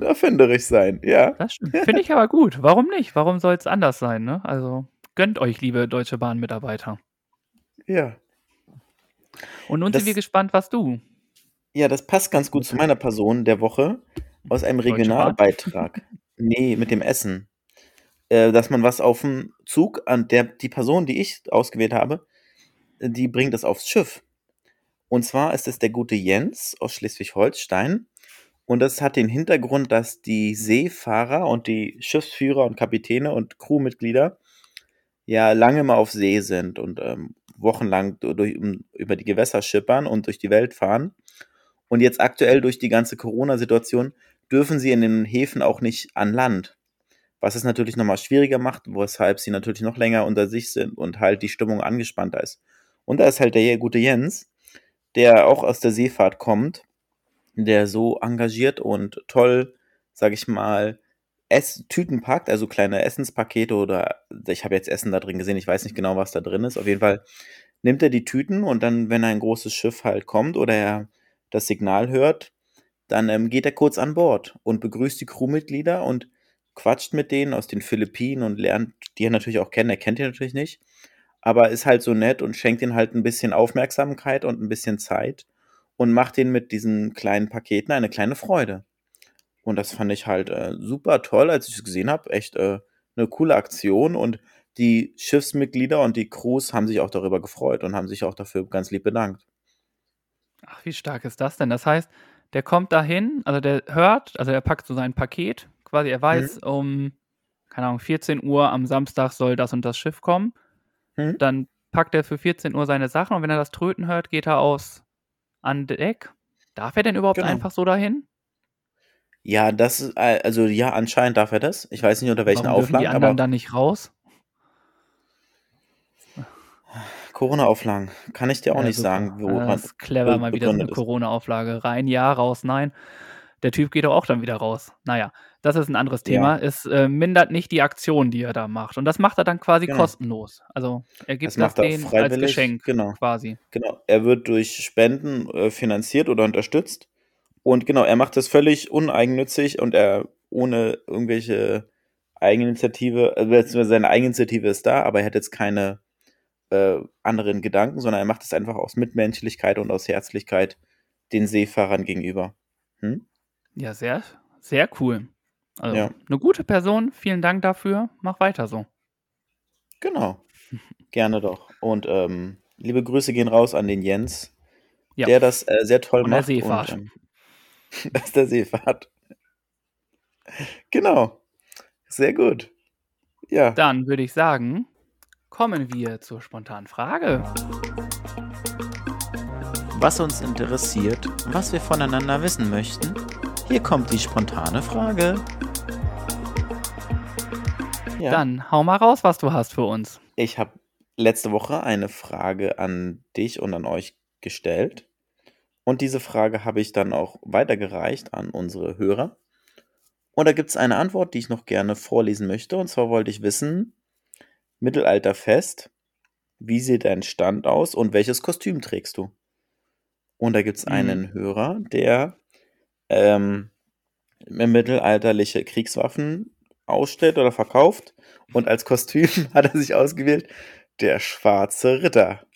erfinderisch sein, ja. Das stimmt. Finde ich aber gut. Warum nicht? Warum soll es anders sein, ne? Also gönnt euch, liebe Deutsche Bahn-Mitarbeiter. Ja. Und nun Das- sind wir gespannt, was du. Ja, das passt ganz gut zu meiner Person der Woche aus einem? Regionalbeitrag. [LAUGHS] nee, mit dem Essen. Äh, dass man was auf dem Zug an der die Person, die ich ausgewählt habe, die bringt das aufs Schiff. Und zwar ist es der gute Jens aus Schleswig-Holstein. Und das hat den Hintergrund, dass die Seefahrer und die Schiffsführer und Kapitäne und Crewmitglieder ja lange mal auf See sind und ähm, wochenlang du- durch, um, über die Gewässer schippern und durch die Welt fahren. Und jetzt aktuell durch die ganze Corona-Situation dürfen sie in den Häfen auch nicht an Land. Was es natürlich nochmal schwieriger macht, weshalb sie natürlich noch länger unter sich sind und halt die Stimmung angespannter ist. Und da ist halt der gute Jens, der auch aus der Seefahrt kommt, der so engagiert und toll, sag ich mal, Ess Tüten packt, also kleine Essenspakete oder ich habe jetzt Essen da drin gesehen, ich weiß nicht genau, was da drin ist. Auf jeden Fall nimmt er die Tüten und dann, wenn ein großes Schiff halt kommt oder er das Signal hört, dann ähm, geht er kurz an Bord und begrüßt die Crewmitglieder und quatscht mit denen aus den Philippinen und lernt die er natürlich auch kennen. Er kennt die natürlich nicht, aber ist halt so nett und schenkt ihnen halt ein bisschen Aufmerksamkeit und ein bisschen Zeit und macht ihnen mit diesen kleinen Paketen eine kleine Freude. Und das fand ich halt äh, super toll, als ich es gesehen habe. Echt äh, eine coole Aktion und die Schiffsmitglieder und die Crews haben sich auch darüber gefreut und haben sich auch dafür ganz lieb bedankt. Ach, wie stark ist das denn? Das heißt, der kommt dahin, also der hört, also er packt so sein Paket, quasi er weiß, um, keine Ahnung, 14 Uhr am Samstag soll das und das Schiff kommen. Hm? Dann packt er für 14 Uhr seine Sachen und wenn er das Tröten hört, geht er aus an Deck. Darf er denn überhaupt Genau. einfach so dahin? Ja, das ist, äh, also ja, anscheinend darf er das. Ich weiß nicht unter welchen Warum dürfen die Auflagen, anderen aber dann nicht raus? Corona-Auflagen kann ich dir auch Ja, nicht super. sagen, wo man das ist clever, mal wieder so eine. Corona-Auflage. Rein, ja, raus, nein. Der Typ geht doch auch dann wieder raus. Naja, das ist ein anderes Thema. Es äh, mindert nicht die Aktion, die er da macht. Und das macht er dann quasi Genau. kostenlos. Also er gibt Das das, denen als Geschenk genau. quasi. Genau, er wird durch Spenden äh, finanziert oder unterstützt. Und genau, er macht das völlig uneigennützig und er ohne irgendwelche Eigeninitiative, also beziehungsweise seine Eigeninitiative ist da, aber er hat jetzt keine äh, anderen Gedanken, sondern er macht es einfach aus Mitmenschlichkeit und aus Herzlichkeit den Seefahrern gegenüber. Hm? Ja, sehr, sehr cool. Also Ja. eine gute Person. Vielen Dank dafür. Mach weiter so. Genau, [LAUGHS] gerne doch. Und ähm, liebe Grüße gehen raus an den Jens, Ja. der das äh, sehr toll der macht. Seefahrt. Und, ähm, [LAUGHS] das ist der Seefahrt. Genau. Sehr gut. Ja. Dann würde ich sagen, kommen wir zur spontanen Frage. Was uns interessiert, was wir voneinander wissen möchten, hier kommt die spontane Frage. Ja. Dann hau mal raus, was du hast für uns. Ich habe letzte Woche eine Frage an dich und an euch gestellt. Und diese Frage habe ich dann auch weitergereicht an unsere Hörer. Und da gibt es eine Antwort, die ich noch gerne vorlesen möchte. Und zwar wollte ich wissen, Mittelalterfest, wie sieht dein Stand aus und welches Kostüm trägst du? Und da gibt es Mhm. einen Hörer, der ähm, mittelalterliche Kriegswaffen ausstellt oder verkauft. Und als Kostüm [LAUGHS] hat er sich ausgewählt der schwarze Ritter.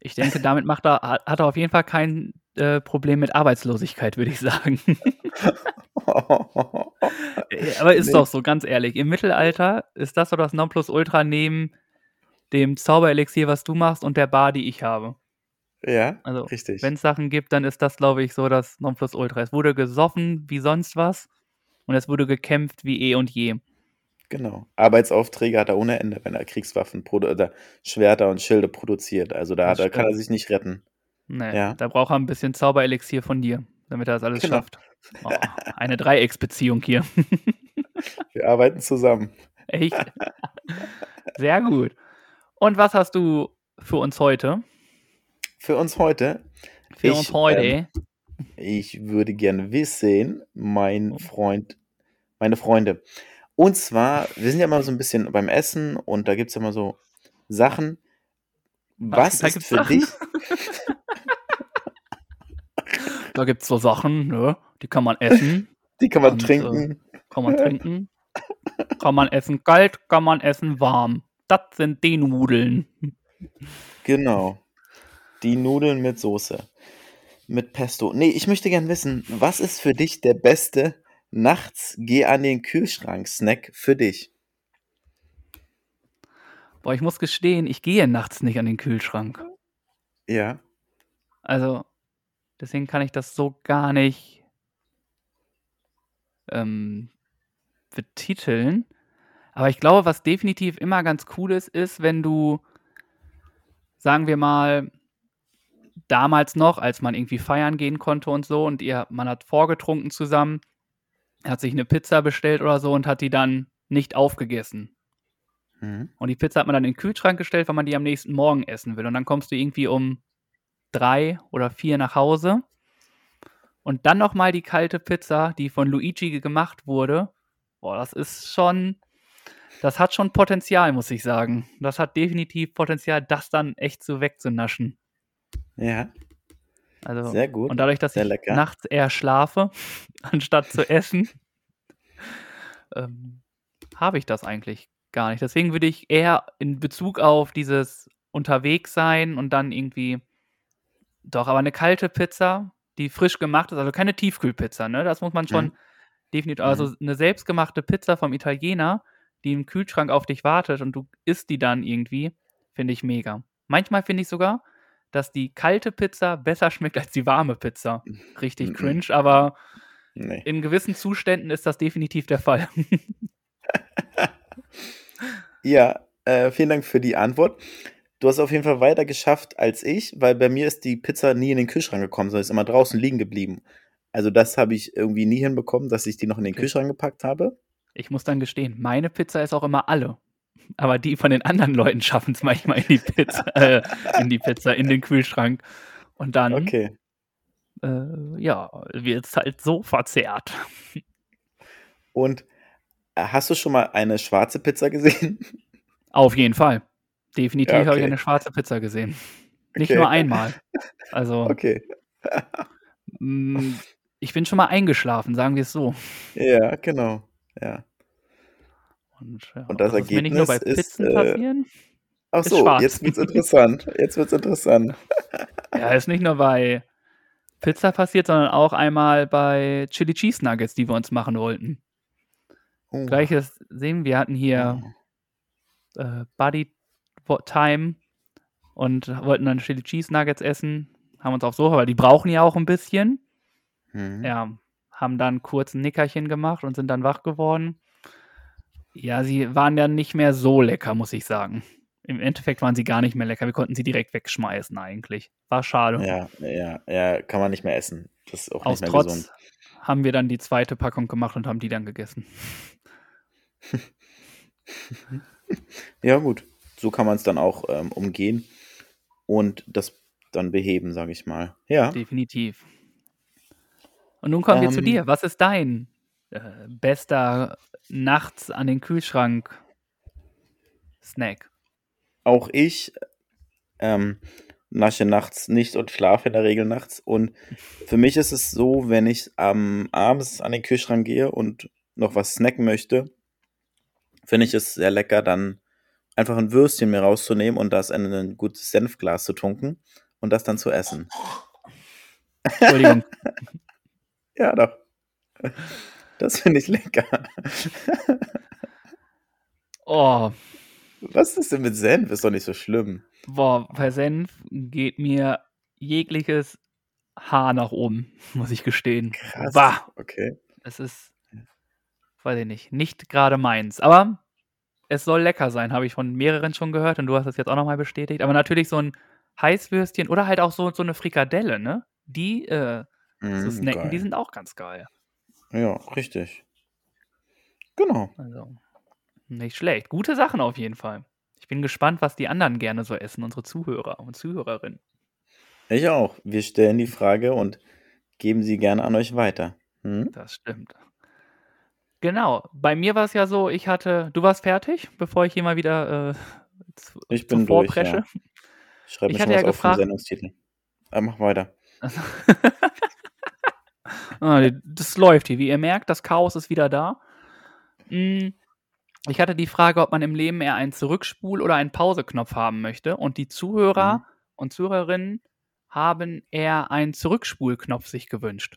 Ich denke, damit macht er, hat er auf jeden Fall kein äh, Problem mit Arbeitslosigkeit, würde ich sagen. [LAUGHS] Aber ist Nee. doch so, ganz ehrlich. Im Mittelalter ist das so das Nonplusultra neben dem Zauberelixier, was du machst, und der Bar, die ich habe. Ja, Also, richtig. wenn es Sachen gibt, dann ist das, glaube ich, so das Nonplusultra. Es wurde gesoffen wie sonst was und es wurde gekämpft wie eh und je. Genau. Arbeitsaufträge hat er ohne Ende, wenn er Kriegswaffen oder Schwerter und Schilde produziert. Also da, da kann er sich nicht retten. Nee, Ja. da braucht er ein bisschen Zauberelixier von dir, damit er das alles Genau. schafft. Oh, eine Dreiecksbeziehung hier. [LAUGHS] Wir arbeiten zusammen. Echt? Sehr gut. Und was hast du für uns heute? Für uns heute, Für Ich, uns heute? ähm, ich würde gerne wissen, mein Oh. Freund, meine Freunde. Und zwar, wir sind ja immer so ein bisschen beim Essen und da gibt es ja immer so Sachen. Was da ist für Sachen? dich? [LAUGHS] Da gibt es so Sachen, ne? die kann man essen. [LAUGHS] Die kann man Und, trinken. Kann man trinken. kann man essen kalt, kann man essen warm. Das sind die Nudeln. Genau. Die Nudeln mit Soße. Mit Pesto. Nee, ich möchte gern wissen, was ist für dich der beste nachts geh an den Kühlschrank Snack für dich? Boah, ich muss gestehen, ich gehe nachts nicht an den Kühlschrank. Ja. Also, deswegen kann ich das so gar nicht ähm, betiteln. Aber ich glaube, was definitiv immer ganz cool ist, ist, wenn du, sagen wir mal, damals noch, als man irgendwie feiern gehen konnte und so, und ihr, man hat vorgetrunken zusammen, hat sich eine Pizza bestellt oder so und hat die dann nicht aufgegessen. Mhm. Und die Pizza hat man dann in den Kühlschrank gestellt, weil man die am nächsten Morgen essen will. Und dann kommst du irgendwie um drei oder vier nach Hause. Und dann nochmal die kalte Pizza, die von Luigi gemacht wurde. Boah, das ist schon, das hat schon Potenzial, muss ich sagen. Das hat definitiv Potenzial, das dann echt so wegzunaschen. Ja, Also, sehr gut. und dadurch, dass sehr ich lecker. nachts eher schlafe, [LAUGHS] anstatt zu essen, ähm, habe ich das eigentlich gar nicht. Deswegen würde ich eher in Bezug auf dieses unterwegs sein und dann irgendwie doch, aber eine kalte Pizza, die frisch gemacht ist, also keine Tiefkühlpizza, ne? Das muss man schon Mhm. definitiv, also eine selbstgemachte Pizza vom Italiener, die im Kühlschrank auf dich wartet und du isst die dann irgendwie, finde ich mega. Manchmal finde ich sogar, dass die kalte Pizza besser schmeckt als die warme Pizza. Richtig cringe, aber Nee. in gewissen Zuständen ist das definitiv der Fall. [LAUGHS] Ja, äh, vielen Dank für die Antwort. Du hast auf jeden Fall weiter geschafft als ich, weil bei mir ist die Pizza nie in den Kühlschrank gekommen, sondern ist immer draußen liegen geblieben. Also das habe ich irgendwie nie hinbekommen, dass ich die noch in den Okay. Kühlschrank gepackt habe. Ich muss dann gestehen, meine Pizza ist auch immer alle. Aber die von den anderen Leuten schaffen es manchmal in die Pizza, äh, in die Pizza, in den Kühlschrank. Und dann, Okay. äh, ja, wird es halt so verzehrt. Und äh, hast du schon mal eine schwarze Pizza gesehen? Auf jeden Fall. Definitiv Ja, habe ich okay. eine schwarze Pizza gesehen. Nicht Okay. nur einmal. Also, Okay. mh, ich bin schon mal eingeschlafen, sagen wir es so. Ja, genau. Ja. Und, ja, Und das ist mir nicht nur bei Ergebnis ist, Pizzen äh, passieren. Ach so, jetzt wird's interessant. Jetzt wird's interessant. [LAUGHS] Ja, ist nicht nur bei Pizza passiert, sondern auch einmal bei Chili Cheese Nuggets, die wir uns machen wollten. Oh. Gleiches sehen wir hatten hier äh, Buddy Time und wollten dann Chili Cheese Nuggets essen, haben uns aufs Sofa, weil die brauchen ja auch ein bisschen. Mhm. Ja, haben dann kurz ein Nickerchen gemacht und sind dann wach geworden. Ja, sie waren ja nicht mehr so lecker, muss ich sagen. Im Endeffekt waren sie gar nicht mehr lecker. Wir konnten sie direkt wegschmeißen eigentlich. War schade. Ja, ja, ja, kann man nicht mehr essen. Das ist auch Aus nicht mehr Trotz gesund. haben wir dann die zweite Packung gemacht und haben die dann gegessen. [LAUGHS] Ja, gut. So kann man es dann auch ähm, umgehen und das dann beheben, sage ich mal. Ja. Definitiv. Und nun kommen wir zu Ähm. dir. Was ist dein äh, bester nachts an den Kühlschrank Snack? Auch ich ähm, nasche nachts nicht und schlafe in der Regel nachts. Und für mich ist es so, wenn ich am abends an den Kühlschrank gehe und noch was snacken möchte, finde ich es sehr lecker, dann einfach ein Würstchen mir rauszunehmen und das in ein gutes Senfglas zu tunken und das dann zu essen. Entschuldigung. [LAUGHS] Ja, doch. Das finde ich lecker. Oh, Was ist denn mit Senf? Ist doch nicht so schlimm. boah, bei Senf geht mir jegliches Haar nach oben, [LAUGHS] muss ich gestehen. Krass. Bah, Okay. es ist, weiß ich nicht, nicht gerade meins. Aber es soll lecker sein, habe ich von mehreren schon gehört und du hast es jetzt auch nochmal bestätigt. Aber natürlich so ein Heißwürstchen oder halt auch so, so eine Frikadelle, ne? Die äh, zu Mm, snacken, geil. die sind auch ganz geil. Ja, richtig. Genau. Also, nicht schlecht. Gute Sachen auf jeden Fall. Ich bin gespannt, was die anderen gerne so essen, unsere Zuhörer und Zuhörerinnen. Ich auch. Wir stellen die Frage und geben sie gerne an euch weiter. Hm? Das stimmt. Genau. Bei mir war es ja so, ich hatte, du warst fertig, bevor ich hier mal wieder äh, zu, Ich bin durch, ja. Ich mir schon hatte was ja auf den gefragt- Sendungstitel. Aber mach weiter. [LAUGHS] Ah, das läuft hier. Wie ihr merkt, das Chaos ist wieder da. Hm, ich hatte die Frage, ob man im Leben eher einen Zurückspul- oder einen Pauseknopf haben möchte. Und die Zuhörer Mhm. und Zuhörerinnen haben eher einen Zurückspulknopf sich gewünscht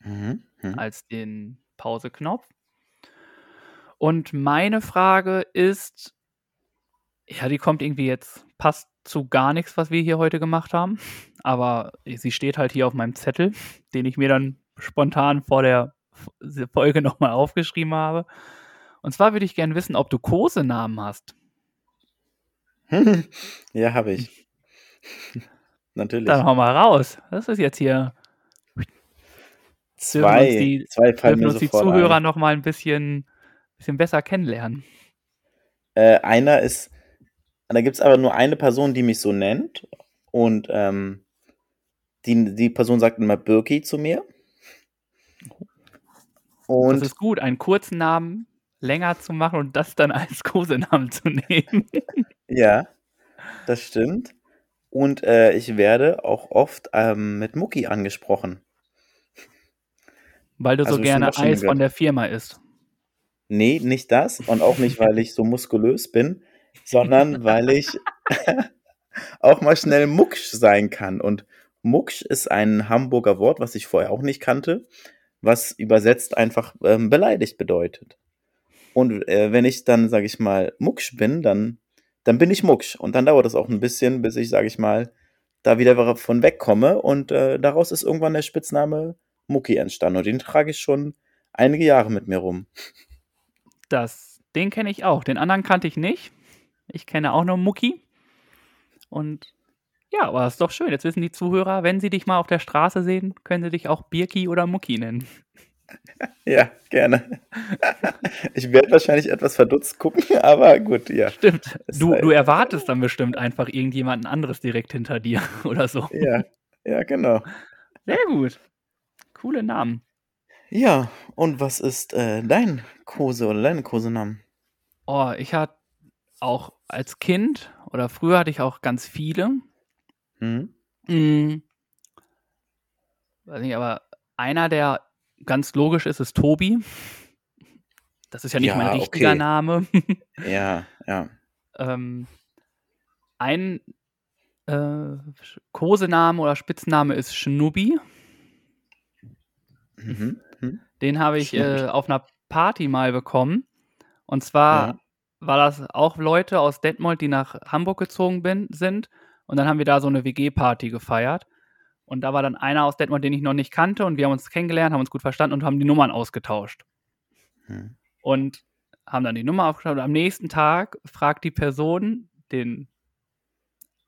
Mhm. Mhm. als den Pauseknopf. Und meine Frage ist, ja, die kommt irgendwie jetzt, passt zu gar nichts, was wir hier heute gemacht haben. Aber sie steht halt hier auf meinem Zettel, den ich mir dann spontan vor der Folge [LAUGHS] nochmal aufgeschrieben habe. Und zwar würde ich gerne wissen, ob du Kosenamen hast. [LAUGHS] ja, habe ich. [LAUGHS] Natürlich. Dann hau mal raus. Das ist jetzt hier. dürfen Zwei, uns die- zwei Dürfen uns die Zuhörer ein. noch mal ein bisschen, bisschen besser kennenlernen. Äh, einer ist, da gibt es aber nur eine Person, die mich so nennt. Und ähm, die, die Person sagt immer Birki zu mir. Und das ist gut, einen kurzen Namen länger zu machen und das dann als Kosenamen zu nehmen. [LAUGHS] ja, das stimmt. Und äh, ich werde auch oft ähm, mit Mucki angesprochen. Weil du Also so gerne Eis gehört. von der Firma isst. Nee, nicht das. Und auch nicht, weil ich so muskulös bin, sondern [LAUGHS] weil ich [LAUGHS] auch mal schnell Mucksch sein kann. Und Mucksch ist ein Hamburger Wort, was ich vorher auch nicht kannte, was übersetzt einfach ähm, beleidigt bedeutet. Und äh, wenn ich dann, sage ich mal, Mucksch bin, dann, dann bin ich Mucksch. Und dann dauert es auch ein bisschen, bis ich, sage ich mal, da wieder von wegkomme. Und äh, daraus ist irgendwann der Spitzname Mucki entstanden. Und den trage ich schon einige Jahre mit mir rum. Das, den kenne ich auch. Den anderen kannte ich nicht. Ich kenne auch nur Mucki. Und ja, aber ist doch schön. Jetzt wissen die Zuhörer, wenn sie dich mal auf der Straße sehen, können sie dich auch Birki oder Mucki nennen. [LAUGHS] Ja, gerne. [LAUGHS] Ich werde wahrscheinlich etwas verdutzt gucken, [LAUGHS] aber gut, ja. Stimmt. Du, du erwartest dann bestimmt einfach irgendjemanden anderes direkt hinter dir oder so. Ja, ja, genau. Sehr gut. Coole Namen. Ja, und was ist äh, dein Kose oder deine Kosenamen? Oh, ich hatte auch als Kind oder früher hatte ich auch ganz viele. Hm? Hm. Weiß nicht, aber einer, der ganz logisch ist, ist Tobi. Das ist ja nicht Ja, mein richtiger okay. Name. [LAUGHS] Ja, ja. ähm, ein äh, Kosename oder Spitzname ist Schnubi. Mhm. Hm? Den habe ich äh, auf einer Party mal bekommen. Und zwar Ja. war das auch Leute aus Detmold, die nach Hamburg gezogen bin, sind. Und dann haben wir da so eine WG-Party gefeiert. Und da war dann einer aus Detmold, den ich noch nicht kannte. Und wir haben uns kennengelernt, haben uns gut verstanden und haben die Nummern ausgetauscht. Hm. Und haben dann die Nummer aufgeschaut. Und am nächsten Tag fragt die Person den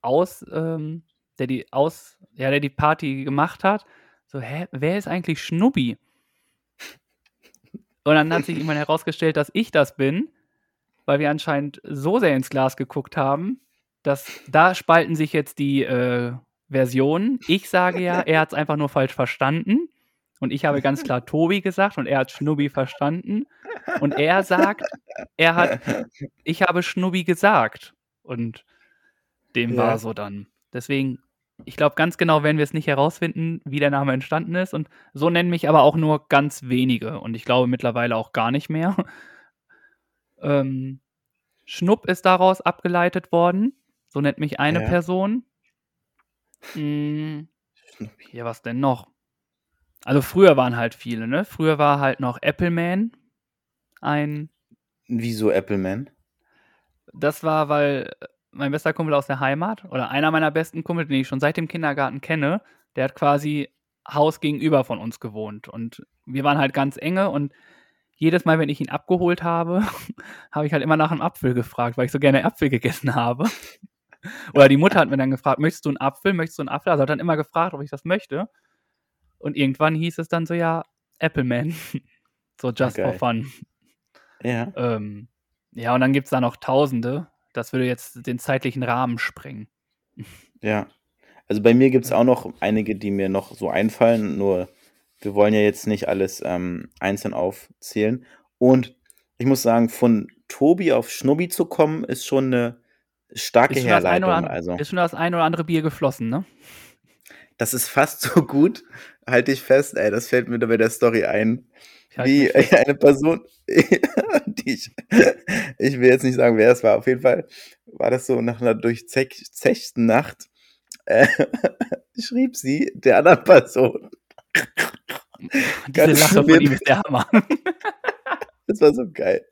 aus, ähm, der die aus, ja, der die Party gemacht hat, so, hä, wer ist eigentlich Schnubbi? Und dann hat sich [LAUGHS] irgendwann herausgestellt, dass ich das bin, weil wir anscheinend so sehr ins Glas geguckt haben, dass da spalten sich jetzt die äh, Versionen. Ich sage ja, er hat es einfach nur falsch verstanden. Und ich habe ganz klar Tobi gesagt und er hat Schnubbi verstanden. Und er sagt, er hat, ich habe Schnubbi gesagt. Und dem Ja. war so dann. Deswegen, ich glaube, ganz genau werden wir es nicht herausfinden, wie der Name entstanden ist. Und so nennen mich aber auch nur ganz wenige. Und ich glaube mittlerweile auch gar nicht mehr. [LAUGHS] ähm, Schnupp ist daraus abgeleitet worden. So nennt mich eine Ja. Person. [LAUGHS] Mm, ja, was denn noch? Also früher waren halt viele, ne? Früher war halt noch Appleman ein Wieso Appleman? das war, weil mein bester Kumpel aus der Heimat oder einer meiner besten Kumpel, den ich schon seit dem Kindergarten kenne, der hat quasi Haus gegenüber von uns gewohnt. Und wir waren halt ganz enge und jedes Mal, wenn ich ihn abgeholt habe, [LAUGHS] habe ich halt immer nach einem Apfel gefragt, weil ich so gerne Apfel gegessen habe. Oder die Mutter hat mir dann gefragt, möchtest du einen Apfel, möchtest du einen Apfel? Also hat dann immer gefragt, ob ich das möchte. Und irgendwann hieß es dann so, ja, Appleman. [LAUGHS] so just for Geil. fun. Ja. Ähm, ja, und dann gibt es da noch Tausende. Das würde jetzt den zeitlichen Rahmen sprengen. Ja. Also bei mir gibt es auch noch einige, die mir noch so einfallen, nur wir wollen ja jetzt nicht alles ähm, einzeln aufzählen. Und ich muss sagen, von Tobi auf Schnubbi zu kommen, ist schon eine starke Ist Herleitung. andere, Also, ist schon das ein oder andere Bier geflossen, ne? Das ist fast so gut. Halte ich fest, ey, das fällt mir bei der Story ein. Wie [LAUGHS] eine Person, [LAUGHS] die ich, ich will jetzt nicht sagen, wer es war. Auf jeden Fall war das so nach einer durchzechten Nacht, äh, [LAUGHS] schrieb sie der anderen Person. Diese Lache von ihm ist der Hammer. Das war so geil.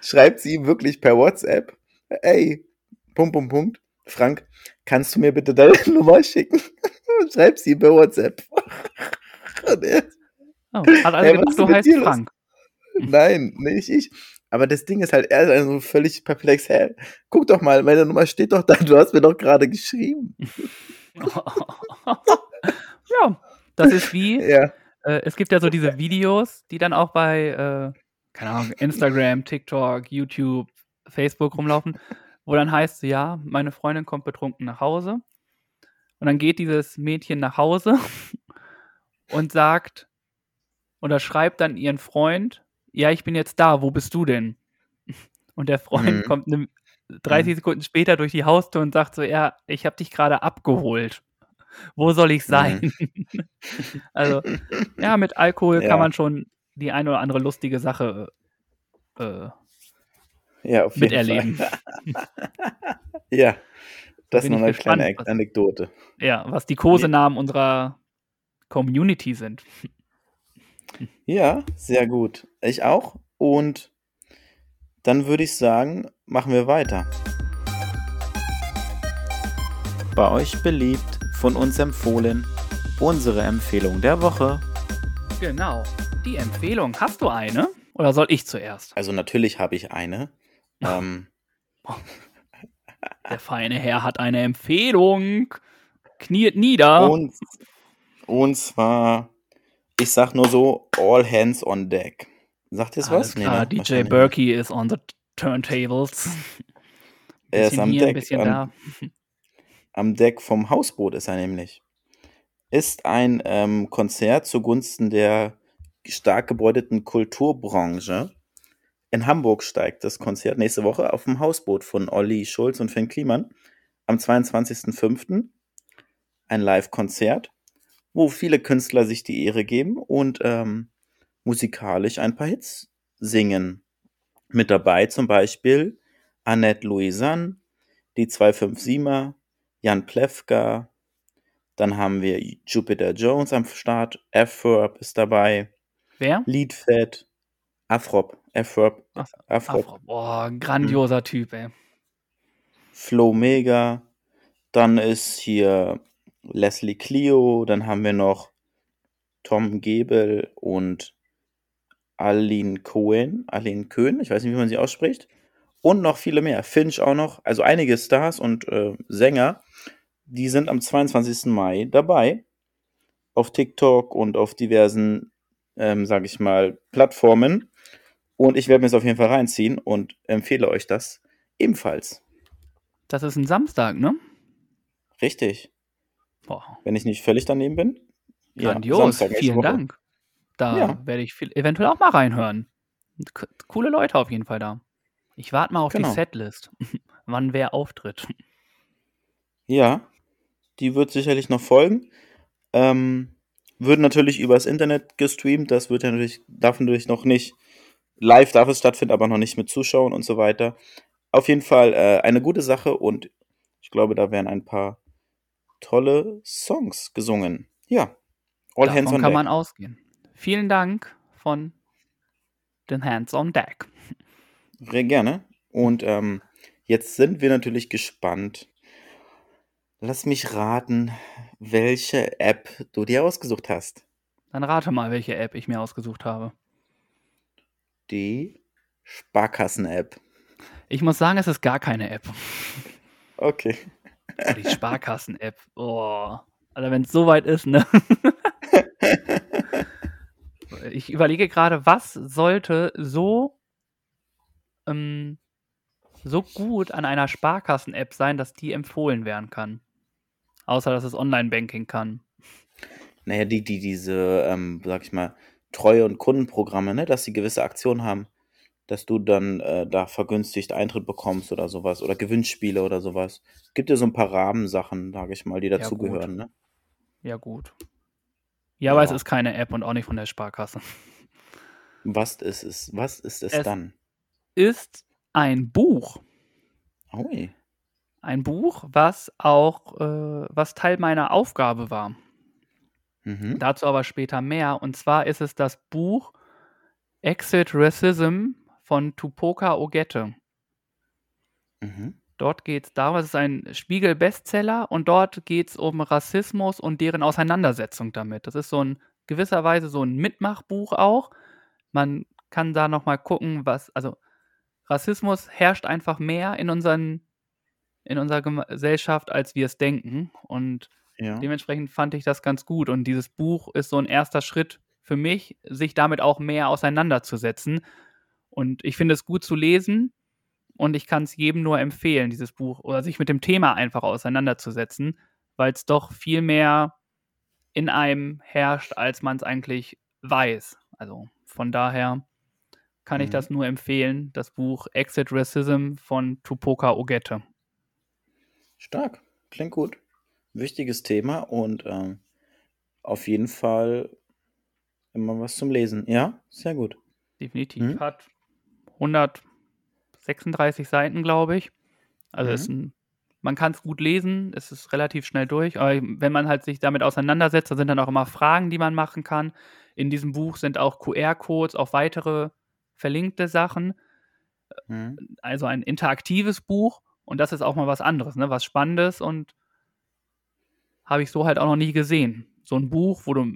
Schreibt sie wirklich per WhatsApp, ey, Punkt, Punkt, Punkt, Frank, kannst du mir bitte deine [LAUGHS] Nummer schicken? [LAUGHS] Und schreibt sie per WhatsApp. [LAUGHS] Er, Oh, hat also gedacht, du heißt dir los? Frank. nein, nicht ich. Aber das Ding ist halt, er ist also völlig perplex. Hä? Guck doch mal, meine Nummer steht doch da. Du hast mir doch gerade geschrieben. ja, das ist wie, Ja. äh, es gibt ja so diese Videos, die dann auch bei, äh, keine Ahnung, Instagram, TikTok, YouTube, Facebook rumlaufen, wo dann heißt, ja, meine Freundin kommt betrunken nach Hause. Und dann geht dieses Mädchen nach Hause [LAUGHS] und sagt, oder schreibt dann ihren Freund, ja, ich bin jetzt da, wo bist du denn? [LAUGHS] Und der Freund Mhm. kommt ne, 30 Sekunden später durch die Haustür und sagt so, ja, ich habe dich gerade abgeholt. Wo soll ich sein? [LAUGHS] also, ja, mit Alkohol Ja. kann man schon die eine oder andere lustige Sache äh, Ja, auf jeden miterleben. Fall. [LAUGHS] Ja. Das ist noch eine kleine gespannt, was- Anekdote. Ja, was die Kosenamen unserer Community sind. [LAUGHS] Ja, sehr gut. Ich auch. Und dann würde ich sagen, machen wir weiter. Bei euch beliebt, von uns empfohlen, unsere Empfehlung der Woche. Genau. Die Empfehlung, hast du eine? Oder soll ich zuerst? Also natürlich habe ich eine. Ähm, Der feine Herr hat eine Empfehlung. Kniet nieder. und, und zwar, ich sag nur so, all hands on deck. Sagt ihr was? klar, ne? DJ Berkey ist on the turntables. [LAUGHS] Er ist am hier, Deck, am-. Am Deck vom Hausboot ist er nämlich. Ist ein ähm, Konzert zugunsten der stark gebräudeten Kulturbranche. In Hamburg steigt das Konzert nächste Woche auf dem Hausboot von Olli Schulz und Finn Kliman am 22.05. Ein Live-Konzert, wo viele Künstler sich die Ehre geben und ähm, musikalisch ein paar Hits singen. Mit dabei zum Beispiel Annette Louisanne, die 257er, Jan Plewka, dann haben wir Jupiter Jones am Start, F-Verb ist dabei, Wer? Leadfed, Afrop, Afrop, Afro. Boah, grandioser Typ, ey. Flo Mega, dann ist hier Leslie Clio, dann haben wir noch Tom Gebel und Aline Cohen, Aline Köhn, ich weiß nicht, wie man sie ausspricht. Und noch viele mehr. Finch auch noch. Also einige Stars und äh, Sänger, die sind am 22. Mai dabei. Auf TikTok und auf diversen, ähm, sag ich mal, Plattformen. Und ich werde mir es auf jeden Fall reinziehen und empfehle euch das ebenfalls. Das ist ein Samstag, ne? Richtig. Boah, Wenn ich nicht völlig daneben bin. Ja, grandios. Samstag nächste Vielen Woche. Dank. Da Ja. werde ich viel, eventuell auch mal reinhören. Coole Leute auf jeden Fall da. Ich warte mal auf Genau. die Setlist. [LAUGHS] Wann wer auftritt. Ja, die wird sicherlich noch folgen. Ähm, wird natürlich übers Internet gestreamt. Das wird ja natürlich, darf natürlich noch nicht, live darf es stattfinden, aber noch nicht mit Zuschauern und so weiter. Auf jeden Fall äh, eine gute Sache und ich glaube, da werden ein paar tolle Songs gesungen. Ja, all Davon hands on kann deck. man ausgehen. Vielen Dank von den Hands on Deck. Sehr gerne. Und ähm, jetzt sind wir natürlich gespannt. Lass mich raten, welche App du dir ausgesucht hast. Dann rate mal, welche App ich mir ausgesucht habe. Die Sparkassen-App. Ich muss sagen, es ist gar keine App. Okay. Die Sparkassen-App. Oh. Also wenn es soweit ist, ne? [LAUGHS] ich überlege gerade, was sollte so, ähm, so gut an einer Sparkassen-App sein, dass die empfohlen werden kann. Außer, dass es Online-Banking kann. Naja, die, die, diese, ähm, sag ich mal, Treue- und Kundenprogramme, ne, dass sie gewisse Aktionen haben, dass du dann äh, da vergünstigt Eintritt bekommst oder sowas oder Gewinnspiele oder sowas. Gibt ja so ein paar Rahmensachen, sag ich mal, die Ja, dazugehören, ne? Ja, gut. Ja, aber es ist keine App und auch nicht von der Sparkasse. Was ist es? Was ist es, Es- dann? Ist ein Buch. Ui. Ein Buch, was auch, äh, was Teil meiner Aufgabe war. Mhm. Dazu aber später mehr. Und zwar ist es das Buch Exit Racism von Tupoka Ogette. Mhm. Dort geht es darum, es ist ein Spiegel-Bestseller und dort geht es um Rassismus und deren Auseinandersetzung damit. Das ist so ein gewisser Weise so ein Mitmachbuch auch. Man kann da nochmal gucken, was, also Rassismus herrscht einfach mehr in, unseren, in unserer Gesellschaft, als wir es denken. Und Ja. dementsprechend fand ich das ganz gut. Und dieses Buch ist so ein erster Schritt für mich, sich damit auch mehr auseinanderzusetzen. Und ich finde es gut zu lesen und ich kann es jedem nur empfehlen, dieses Buch oder sich mit dem Thema einfach auseinanderzusetzen, weil es doch viel mehr in einem herrscht, als man es eigentlich weiß. Also von daher kann ich Mhm. das nur empfehlen, das Buch Exit Racism von Tupoka Ogette. Stark. Klingt gut. Wichtiges Thema und ähm, auf jeden Fall immer was zum Lesen. Ja, sehr gut. Definitiv. Mhm. Hat 136 Seiten, glaube ich. Also Mhm. ist ein, man kann es gut lesen, es ist relativ schnell durch, aber wenn man halt sich damit auseinandersetzt, da sind dann auch immer Fragen, die man machen kann. In diesem Buch sind auch QR-Codes auf weitere verlinkte Sachen, Mhm. also ein interaktives Buch und das ist auch mal was anderes, ne? was Spannendes und habe ich so halt auch noch nie gesehen. So ein Buch, wo du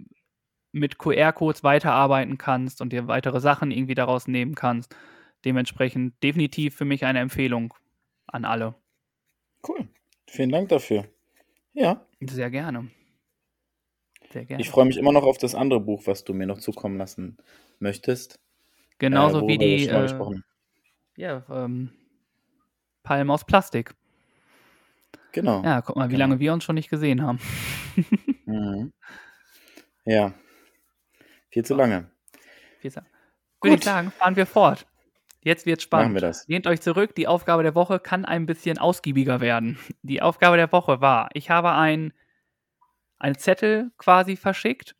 mit QR-Codes weiterarbeiten kannst und dir weitere Sachen irgendwie daraus nehmen kannst. Dementsprechend definitiv für mich eine Empfehlung an alle. Cool. Vielen Dank dafür. Ja, Sehr gerne. Sehr gerne. ich freue mich immer noch auf das andere Buch, was du mir noch zukommen lassen möchtest. Genauso äh, wie die äh, ja, ähm, Palmen aus Plastik. Genau. Ja, guck mal, wie Genau. lange wir uns schon nicht gesehen haben. [LAUGHS] Mhm. Ja. Viel zu lange. Viel Sa- Würde ich sagen, fahren wir fort. Jetzt wird spannend. Machen wir das. Lehnt euch zurück. Die Aufgabe der Woche kann ein bisschen ausgiebiger werden. Die Aufgabe der Woche war, ich habe ein, einen Zettel quasi verschickt.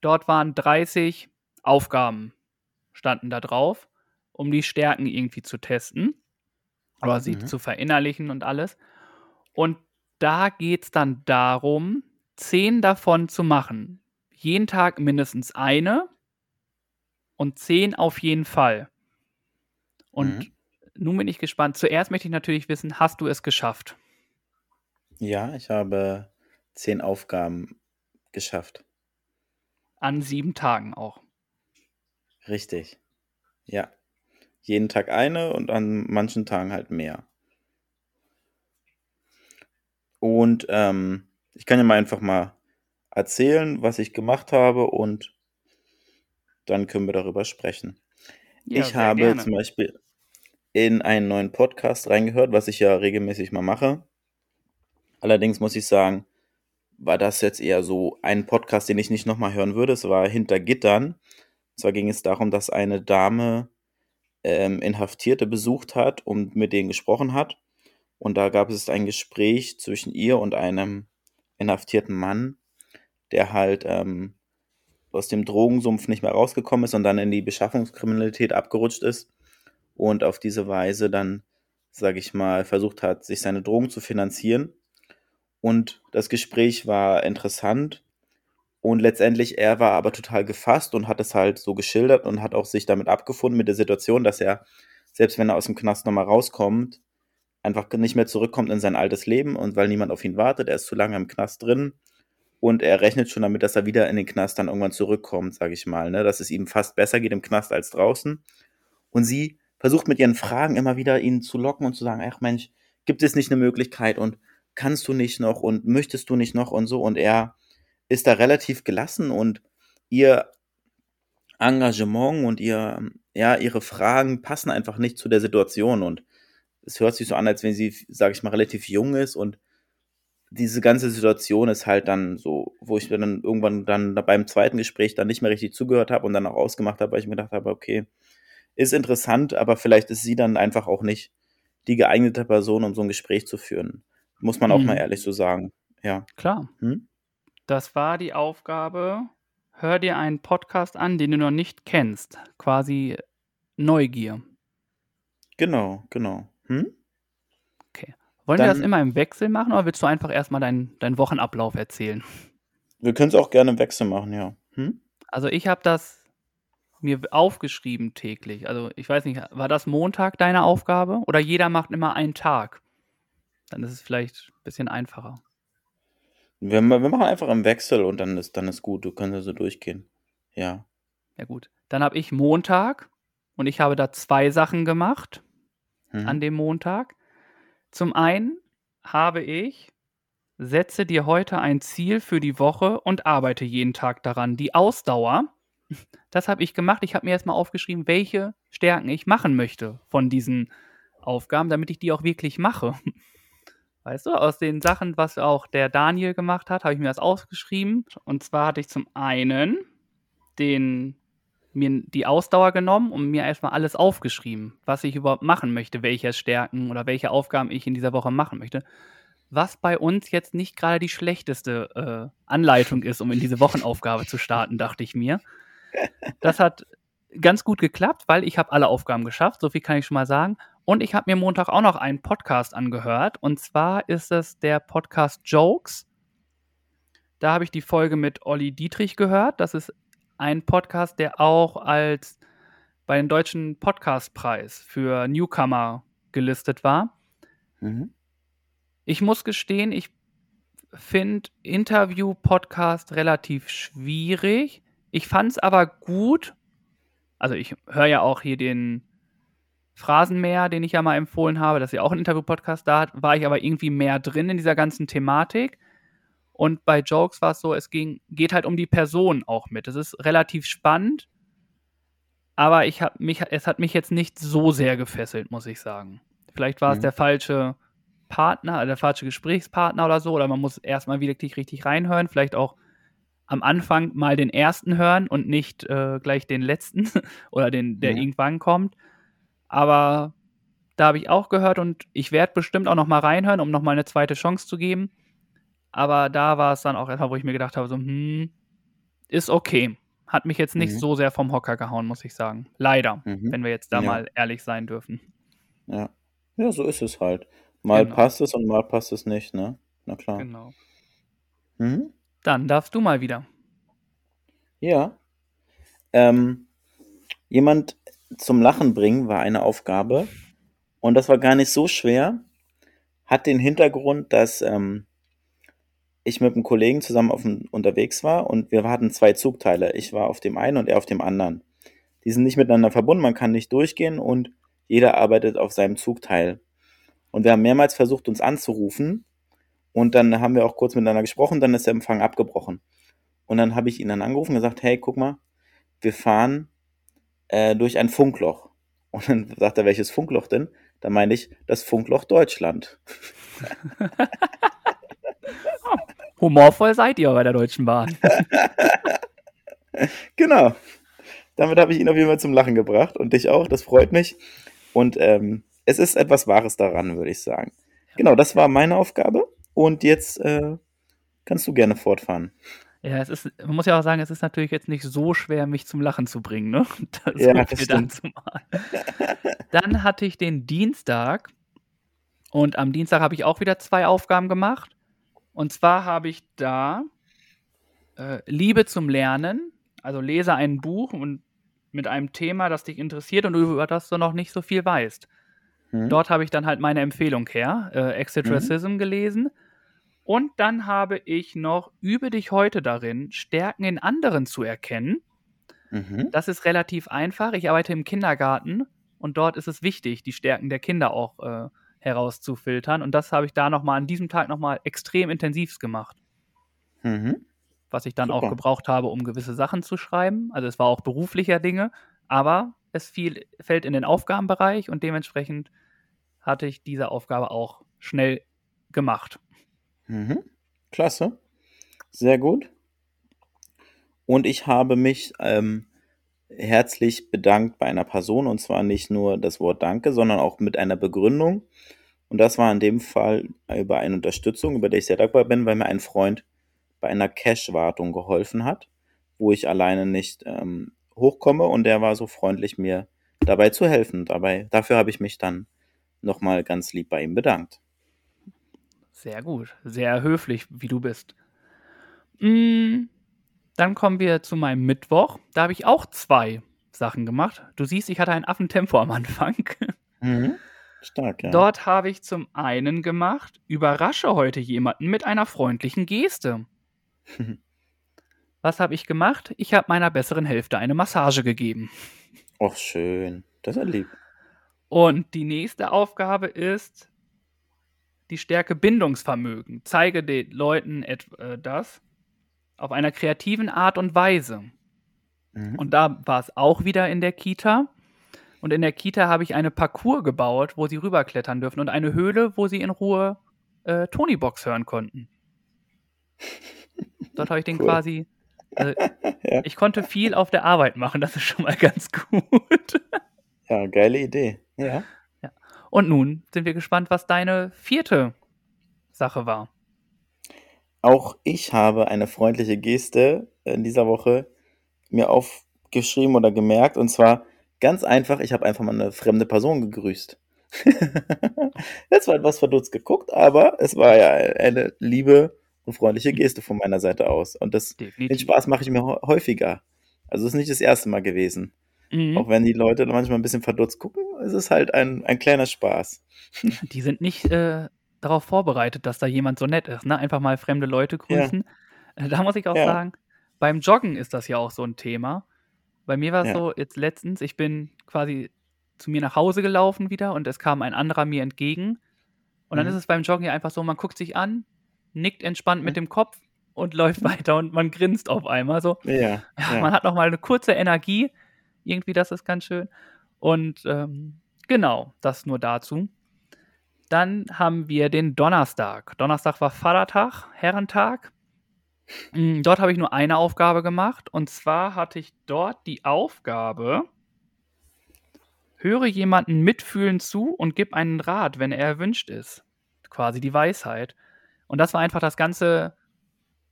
Dort waren 30 Aufgaben, standen da drauf, um die Stärken irgendwie zu testen. Oder sie Mhm. zu verinnerlichen und alles. Und da geht es dann darum, zehn davon zu machen. Jeden Tag mindestens eine und zehn auf jeden Fall. Und Mhm. nun bin ich gespannt. Zuerst möchte ich natürlich wissen, hast du es geschafft? Ja, ich habe zehn Aufgaben geschafft. An sieben Tagen auch. Richtig. Ja. Jeden Tag eine und an manchen Tagen halt mehr. Und ähm, ich kann ja mal einfach mal erzählen, was ich gemacht habe und dann können wir darüber sprechen. Ja, ich habe gerne. zum Beispiel in einen neuen Podcast reingehört, was ich ja regelmäßig mal mache. Allerdings muss ich sagen, war das jetzt eher so ein Podcast, den ich nicht nochmal hören würde. Es war hinter Gittern. Und zwar ging es darum, dass eine Dame ähm, Inhaftierte besucht hat und mit denen gesprochen hat. Und da gab es ein Gespräch zwischen ihr und einem inhaftierten Mann, der halt ähm, aus dem Drogensumpf nicht mehr rausgekommen ist und dann in die Beschaffungskriminalität abgerutscht ist und auf diese Weise dann, sage ich mal, versucht hat, sich seine Drogen zu finanzieren. Und das Gespräch war interessant und letztendlich er war aber total gefasst und hat es halt so geschildert und hat auch sich damit abgefunden mit der Situation, dass er, selbst wenn er aus dem Knast nochmal rauskommt, einfach nicht mehr zurückkommt in sein altes Leben und weil niemand auf ihn wartet, er ist zu lange im Knast drin und er rechnet schon damit, dass er wieder in den Knast dann irgendwann zurückkommt, sage ich mal, ne? dass es ihm fast besser geht im Knast als draußen. Und sie versucht mit ihren Fragen immer wieder ihn zu locken und zu sagen, ach Mensch, gibt es nicht eine Möglichkeit und kannst du nicht noch und möchtest du nicht noch und so. Und er ist da relativ gelassen und ihr Engagement und ihr, ja, ihre Fragen passen einfach nicht zu der Situation und es hört sich so an, als wenn sie, sage ich mal, relativ jung ist und diese ganze Situation ist halt dann so, wo ich dann irgendwann dann beim zweiten Gespräch dann nicht mehr richtig zugehört habe und dann auch ausgemacht habe, weil ich mir gedacht habe, okay, ist interessant, aber vielleicht ist sie dann einfach auch nicht die geeignete Person, um so ein Gespräch zu führen. Muss man auch Mhm. mal ehrlich so sagen. Ja. Klar. Hm? Das war die Aufgabe. Hör dir einen Podcast an, den du noch nicht kennst. Quasi Neugier. Genau, genau. Hm? Okay. Wollen wir das Dann- immer im Wechsel machen oder willst du einfach erstmal deinen, deinen Wochenablauf erzählen? Wir können es auch gerne im Wechsel machen, ja. Hm? Also ich habe das mir aufgeschrieben täglich. Also ich weiß nicht, war das Montag deine Aufgabe oder jeder macht immer einen Tag? Dann ist es vielleicht ein bisschen einfacher. Wir, wir machen einfach im Wechsel und dann ist, dann ist gut. Du kannst ja so durchgehen. Ja. Ja gut. Dann habe ich Montag und ich habe da zwei Sachen gemacht Mhm. an dem Montag. Zum einen habe ich, setze dir heute ein Ziel für die Woche und arbeite jeden Tag daran. Die Ausdauer, das habe ich gemacht. Ich habe mir erstmal aufgeschrieben, welche Stärken ich machen möchte von diesen Aufgaben, damit ich die auch wirklich mache. Weißt du, aus den Sachen, was auch der Daniel gemacht hat, habe ich mir das ausgeschrieben. Und zwar hatte ich zum einen den mir die Ausdauer genommen und mir erstmal alles aufgeschrieben, was ich überhaupt machen möchte, welche Stärken oder welche Aufgaben ich in dieser Woche machen möchte. Was bei uns jetzt nicht gerade die schlechteste äh, Anleitung ist, um in diese Wochenaufgabe zu starten, dachte ich mir. Das hat ganz gut geklappt, weil ich habe alle Aufgaben geschafft, so viel kann ich schon mal sagen. Und ich habe mir Montag auch noch einen Podcast angehört. Und zwar ist es der Podcast Jokes. Da habe ich die Folge mit Olli Dietrich gehört. Das ist ein Podcast, der auch als bei den deutschen Podcastpreis für Newcomer gelistet war. Mhm. Ich muss gestehen, ich finde Interview-Podcast relativ schwierig. Ich fand es aber gut. Also ich höre ja auch hier den Phrasenmäher, den ich ja mal empfohlen habe, dass ja auch ein Interview-Podcast da hat, war ich aber irgendwie mehr drin in dieser ganzen Thematik. Und bei Jokes war es so, es ging, geht halt um die Person auch mit. Es ist relativ spannend, aber ich hab mich, es hat mich jetzt nicht so sehr gefesselt, muss ich sagen. Vielleicht war es Mhm. der falsche Partner, der falsche Gesprächspartner oder so, oder man muss erstmal wirklich richtig reinhören, vielleicht auch am Anfang mal den ersten hören und nicht äh, gleich den letzten [LAUGHS] oder den, der Ja. irgendwann kommt. Aber da habe ich auch gehört und ich werde bestimmt auch noch mal reinhören, um noch mal eine zweite Chance zu geben. Aber da war es dann auch erstmal, wo ich mir gedacht habe, so, hm, ist okay. Hat mich jetzt nicht Mhm. so sehr vom Hocker gehauen, muss ich sagen. Leider, Mhm. wenn wir jetzt da Ja. mal ehrlich sein dürfen. Ja. Ja, so ist es halt. Mal Genau. passt es und mal passt es nicht, ne? Na klar. Genau. Mhm. Dann darfst du mal wieder. Ja. Ähm, jemand zum Lachen bringen war eine Aufgabe. Und das war gar nicht so schwer. Hat den Hintergrund, dass ähm, ich mit einem Kollegen zusammen auf dem, unterwegs war und wir hatten zwei Zugteile. Ich war auf dem einen und er auf dem anderen. Die sind nicht miteinander verbunden, man kann nicht durchgehen und jeder arbeitet auf seinem Zugteil. Und wir haben mehrmals versucht, uns anzurufen. Und dann haben wir auch kurz miteinander gesprochen, dann ist der Empfang abgebrochen. Und dann habe ich ihn dann angerufen und gesagt, hey, guck mal, wir fahren äh, durch ein Funkloch. Und dann sagt er, welches Funkloch denn? Da meine ich, das Funkloch Deutschland. [LAUGHS] Humorvoll seid ihr bei der Deutschen Bahn. [LAUGHS] [LAUGHS] Genau. Damit habe ich ihn auf jeden Fall zum Lachen gebracht und dich auch, das freut mich. Und ähm, es ist etwas Wahres daran, würde ich sagen. Genau, das war meine Aufgabe. Und jetzt äh, kannst du gerne fortfahren. Ja, es ist, man muss ja auch sagen, es ist natürlich jetzt nicht so schwer, mich zum Lachen zu bringen, ne? [LAUGHS] Das Ja, das mal. Dann hatte ich den Dienstag und am Dienstag habe ich auch wieder zwei Aufgaben gemacht. Und zwar habe ich da äh, Liebe zum Lernen, also lese ein Buch und mit einem Thema, das dich interessiert und über das du noch nicht so viel weißt. Hm? Dort habe ich dann halt meine Empfehlung her, äh, Exit Racism gelesen. Und dann habe ich noch Übe dich heute darin, Stärken in anderen zu erkennen. Mhm. Das ist relativ einfach. Ich arbeite im Kindergarten und dort ist es wichtig, die Stärken der Kinder auch äh, herauszufiltern. Und das habe ich da nochmal an diesem Tag nochmal extrem intensiv gemacht, Mhm. was ich dann auch Super. gebraucht habe, um gewisse Sachen zu schreiben. Also es war auch beruflicher Dinge, aber es fiel, fällt in den Aufgabenbereich und dementsprechend hatte ich diese Aufgabe auch schnell gemacht. Mhm. Klasse. Sehr gut. Und ich habe mich ähm, herzlich bedankt bei einer Person und zwar nicht nur das Wort Danke, sondern auch mit einer Begründung. Und das war in dem Fall über eine Unterstützung, über die ich sehr dankbar bin, weil mir ein Freund bei einer Cash-Wartung geholfen hat, wo ich alleine nicht ähm, hochkomme und der war so freundlich, mir dabei zu helfen. Dabei, dafür habe ich mich dann nochmal ganz lieb bei ihm bedankt. Sehr gut, sehr höflich, wie du bist. Mm, dann kommen wir zu meinem Mittwoch. Da habe ich auch zwei Sachen gemacht. Du siehst, ich hatte ein Affentempo am Anfang. [LAUGHS] Mhm. Stark, ja. Dort habe ich zum einen gemacht, überrasche heute jemanden mit einer freundlichen Geste. [LAUGHS] Was habe ich gemacht? Ich habe meiner besseren Hälfte eine Massage gegeben. Och, schön. Das ist lieb. Und die nächste Aufgabe ist die Stärke Bindungsvermögen. Zeige den Leuten äh, das auf einer kreativen Art und Weise. Mhm. Und da war es auch wieder in der Kita. Und in der Kita habe ich eine Parcours gebaut, wo sie rüberklettern dürfen und eine Höhle, wo sie in Ruhe äh, Tonybox hören konnten. [LAUGHS] Dort habe ich den Cool. quasi. Äh, [LAUGHS] Ja. Ich konnte viel auf der Arbeit machen, das ist schon mal ganz gut. [LAUGHS] ja, geile Idee. Ja. Und nun sind wir gespannt, was deine vierte Sache war. Auch ich habe eine freundliche Geste in dieser Woche mir aufgeschrieben oder gemerkt. Und zwar ganz einfach, ich habe einfach mal eine fremde Person gegrüßt. [LAUGHS] Jetzt war etwas verdutzt geguckt, aber es war ja eine liebe und freundliche Geste von meiner Seite aus. Und das, den. Spaß mache ich mir hä- häufiger. Also es ist nicht das erste Mal gewesen. Mhm. Auch wenn die Leute manchmal ein bisschen verdutzt gucken, es ist halt ein, ein kleiner Spaß. Die sind nicht äh, darauf vorbereitet, dass da jemand so nett ist. Ne? Einfach mal fremde Leute grüßen. Äh, [LAUGHS] Da muss ich auch Ja. sagen, beim Joggen ist das ja auch so ein Thema. Bei mir war es Ja. so, jetzt letztens, ich bin quasi zu mir nach Hause gelaufen wieder und es kam ein anderer mir entgegen. Und dann Mhm. ist es beim Joggen ja einfach so, man guckt sich an, nickt entspannt mit Mhm. dem Kopf und [LAUGHS] läuft weiter und man grinst auf einmal so. Ja, Ja, ja. [LAUGHS] man hat noch mal eine kurze Energie. Irgendwie, das ist ganz schön. Und ähm, genau, das nur dazu. Dann haben wir den Donnerstag. Donnerstag war Vatertag, Herrentag. Mm, Dort habe ich nur eine Aufgabe gemacht. Und zwar hatte ich dort die Aufgabe, höre jemanden mitfühlend zu und gib einen Rat, wenn er erwünscht ist. Quasi die Weisheit. Und das war einfach das ganze,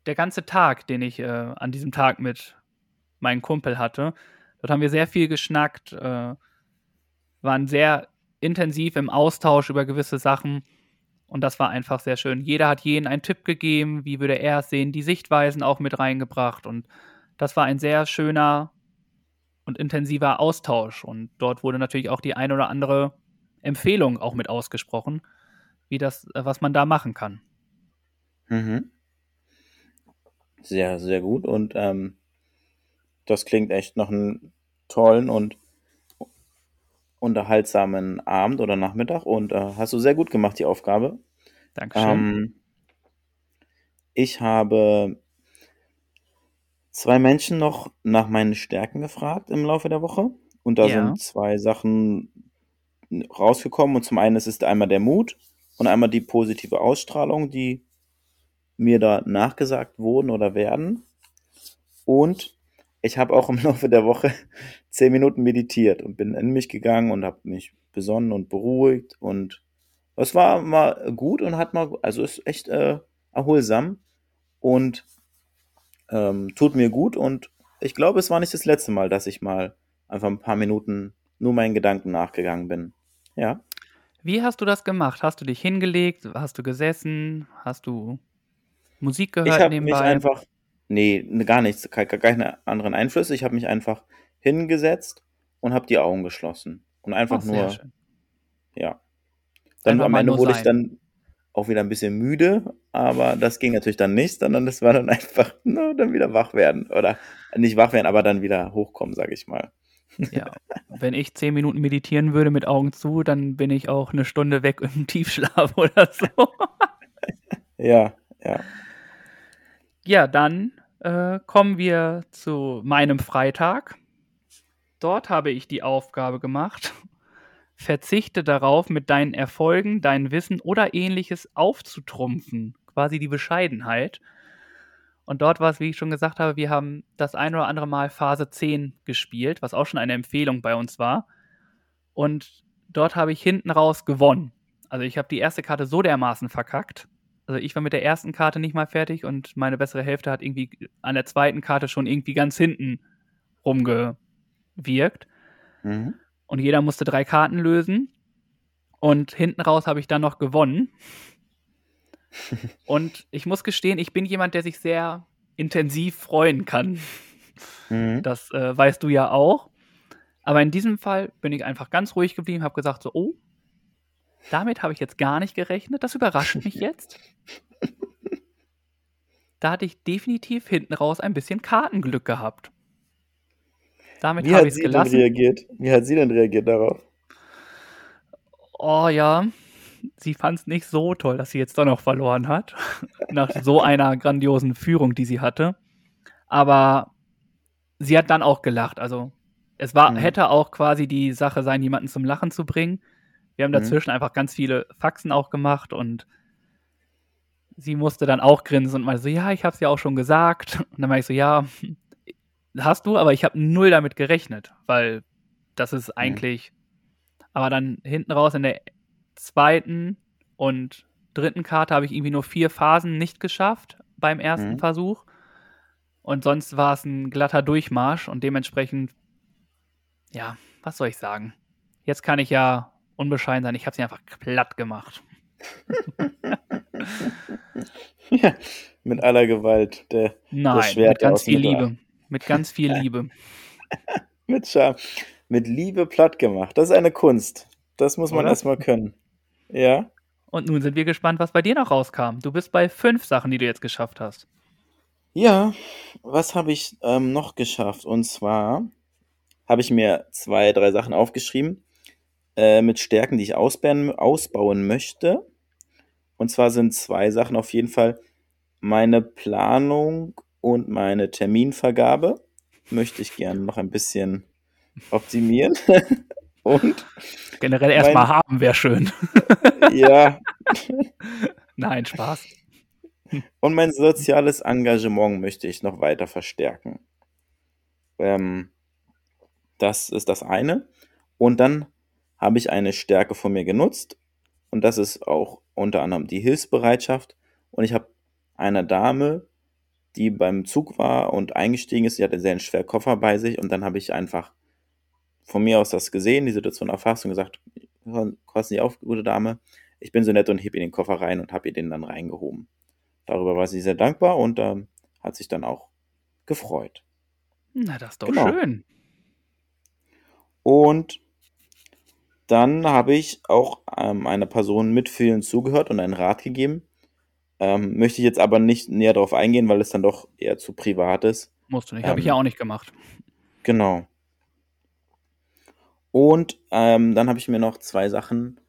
der ganze Tag, den ich äh, an diesem Tag mit meinem Kumpel hatte. Dort haben wir sehr viel geschnackt, äh, waren sehr intensiv im Austausch über gewisse Sachen. Und das war einfach sehr schön. Jeder hat jeden einen Tipp gegeben, wie würde er es sehen, die Sichtweisen auch mit reingebracht. Und das war ein sehr schöner und intensiver Austausch. Und dort wurde natürlich auch die ein oder andere Empfehlung auch mit ausgesprochen, wie das, äh, was man da machen kann. Mhm. Sehr, sehr gut. Und ähm, das klingt echt nach einem tollen und unterhaltsamen Abend oder Nachmittag. Und äh, hast du sehr gut gemacht, die Aufgabe. Dankeschön. Ähm, ich habe zwei Menschen noch nach meinen Stärken gefragt im Laufe der Woche. Und da Ja. sind zwei Sachen rausgekommen. Und zum einen ist es einmal der Mut und einmal die positive Ausstrahlung, die mir da nachgesagt wurden oder werden. Und ich habe auch im [LAUGHS] Laufe der Woche zehn Minuten meditiert und bin in mich gegangen und habe mich besonnen und beruhigt. Und es war mal gut und hat mal, also ist echt äh, erholsam und ähm, tut mir gut. Und ich glaube, es war nicht das letzte Mal, dass ich mal einfach ein paar Minuten nur meinen Gedanken nachgegangen bin. Ja. Wie hast du das gemacht? Hast du dich hingelegt? Hast du gesessen? Hast du Musik Ich gehört habe mich einfach, nee, ne, gar nichts, ke- ke- keine anderen Einflüsse. Ich habe mich einfach hingesetzt und habe die Augen geschlossen. Und einfach Ach, nur, schön. ja. Dann Einfach am Ende wurde ich sein. dann auch wieder ein bisschen müde, aber das ging natürlich dann nicht, sondern das war dann [LAUGHS] einfach nur dann wieder wach werden. Oder nicht wach werden, aber dann wieder hochkommen, sage ich mal. Ja, wenn ich zehn Minuten meditieren würde mit Augen zu, dann bin ich auch eine Stunde weg im [LAUGHS] Tiefschlaf oder so. [LAUGHS] Ja, ja. Ja, dann äh, kommen wir zu meinem Freitag. Dort habe ich die Aufgabe gemacht, verzichte darauf, mit deinen Erfolgen, dein Wissen oder ähnliches aufzutrumpfen. Quasi die Bescheidenheit. Und dort war es, wie ich schon gesagt habe, wir haben das ein oder andere Mal Phase 10 gespielt, was auch schon eine Empfehlung bei uns war. Und dort habe ich hinten raus gewonnen. Also ich habe die erste Karte so dermaßen verkackt. Also ich war mit der ersten Karte nicht mal fertig und meine bessere Hälfte hat irgendwie an der zweiten Karte schon irgendwie ganz hinten rumgewirkt. Mhm. Und jeder musste drei Karten lösen. Und hinten raus habe ich dann noch gewonnen. [LAUGHS] Und ich muss gestehen, ich bin jemand, der sich sehr intensiv freuen kann. Mhm. Das äh, weißt du ja auch. Aber in diesem Fall bin ich einfach ganz ruhig geblieben, habe gesagt so, oh, damit habe ich jetzt gar nicht gerechnet. Das überrascht mich [LAUGHS] jetzt. Da hatte ich definitiv hinten raus ein bisschen Kartenglück gehabt. Damit Wie habe hat ich es sie denn gelassen. reagiert? Wie hat sie denn reagiert darauf? Oh ja, sie fand es nicht so toll, dass sie jetzt doch noch verloren hat. [LAUGHS] Nach so einer grandiosen Führung, die sie hatte. Aber sie hat dann auch gelacht. Also es war, Mhm. hätte auch quasi die Sache sein, jemanden zum Lachen zu bringen. Wir haben Mhm. dazwischen einfach ganz viele Faxen auch gemacht und sie musste dann auch grinsen und meinte so, ja, ich habe es ja auch schon gesagt. Und dann war ich so, ja, hast du, aber ich habe null damit gerechnet, weil das ist eigentlich, aber dann hinten raus in der zweiten und dritten Karte habe ich irgendwie nur vier Phasen nicht geschafft beim ersten Mhm. Versuch. Und sonst war es ein glatter Durchmarsch und dementsprechend, ja, was soll ich sagen? Jetzt kann ich ja unbescheiden sein, ich habe sie einfach platt gemacht. Ja, mit aller Gewalt. Der, Nein, Schwert mit ganz viel. Liebe. Mit ganz viel [LAUGHS] Liebe. mit Charme. Mit Liebe platt gemacht. Das ist eine Kunst. Das muss man erstmal können. Ja. Und nun sind wir gespannt, was bei dir noch rauskam. Du bist bei fünf Sachen, die du jetzt geschafft hast. Ja, was habe ich ähm, noch geschafft? Und zwar habe ich mir zwei, drei Sachen aufgeschrieben äh, mit Stärken, die ich ausbauen, ausbauen möchte. Und zwar sind zwei Sachen auf jeden Fall meine Planung und meine Terminvergabe. Möchte ich gerne noch ein bisschen optimieren. [LAUGHS] und Generell erstmal haben wäre schön. [LAUGHS] [LAUGHS] ja, Nein, Spaß. Und mein soziales Engagement möchte ich noch weiter verstärken. Ähm, das ist das eine. Und dann habe ich eine Stärke von mir genutzt. Und das ist auch unter anderem die Hilfsbereitschaft. Und ich habe einer Dame, die beim Zug war und eingestiegen ist, die hatte sehr einen schweren Koffer bei sich. Und dann habe ich einfach von mir aus das gesehen, die Situation erfasst und gesagt, kosten Sie auf, gute Dame. Ich bin so nett und heb ihr den Koffer rein und habe ihr den dann reingehoben. Darüber war sie sehr dankbar und ähm, hat sich dann auch gefreut. Na, das ist doch Genau. schön. Und dann habe ich auch ähm, einer Person mit vielen zugehört und einen Rat gegeben. Ähm, möchte ich jetzt aber nicht näher darauf eingehen, weil es dann doch eher zu privat ist. Musst du nicht. Habe ich Ähm, ja auch nicht gemacht. Genau. Und ähm, dann habe ich mir noch zwei Sachen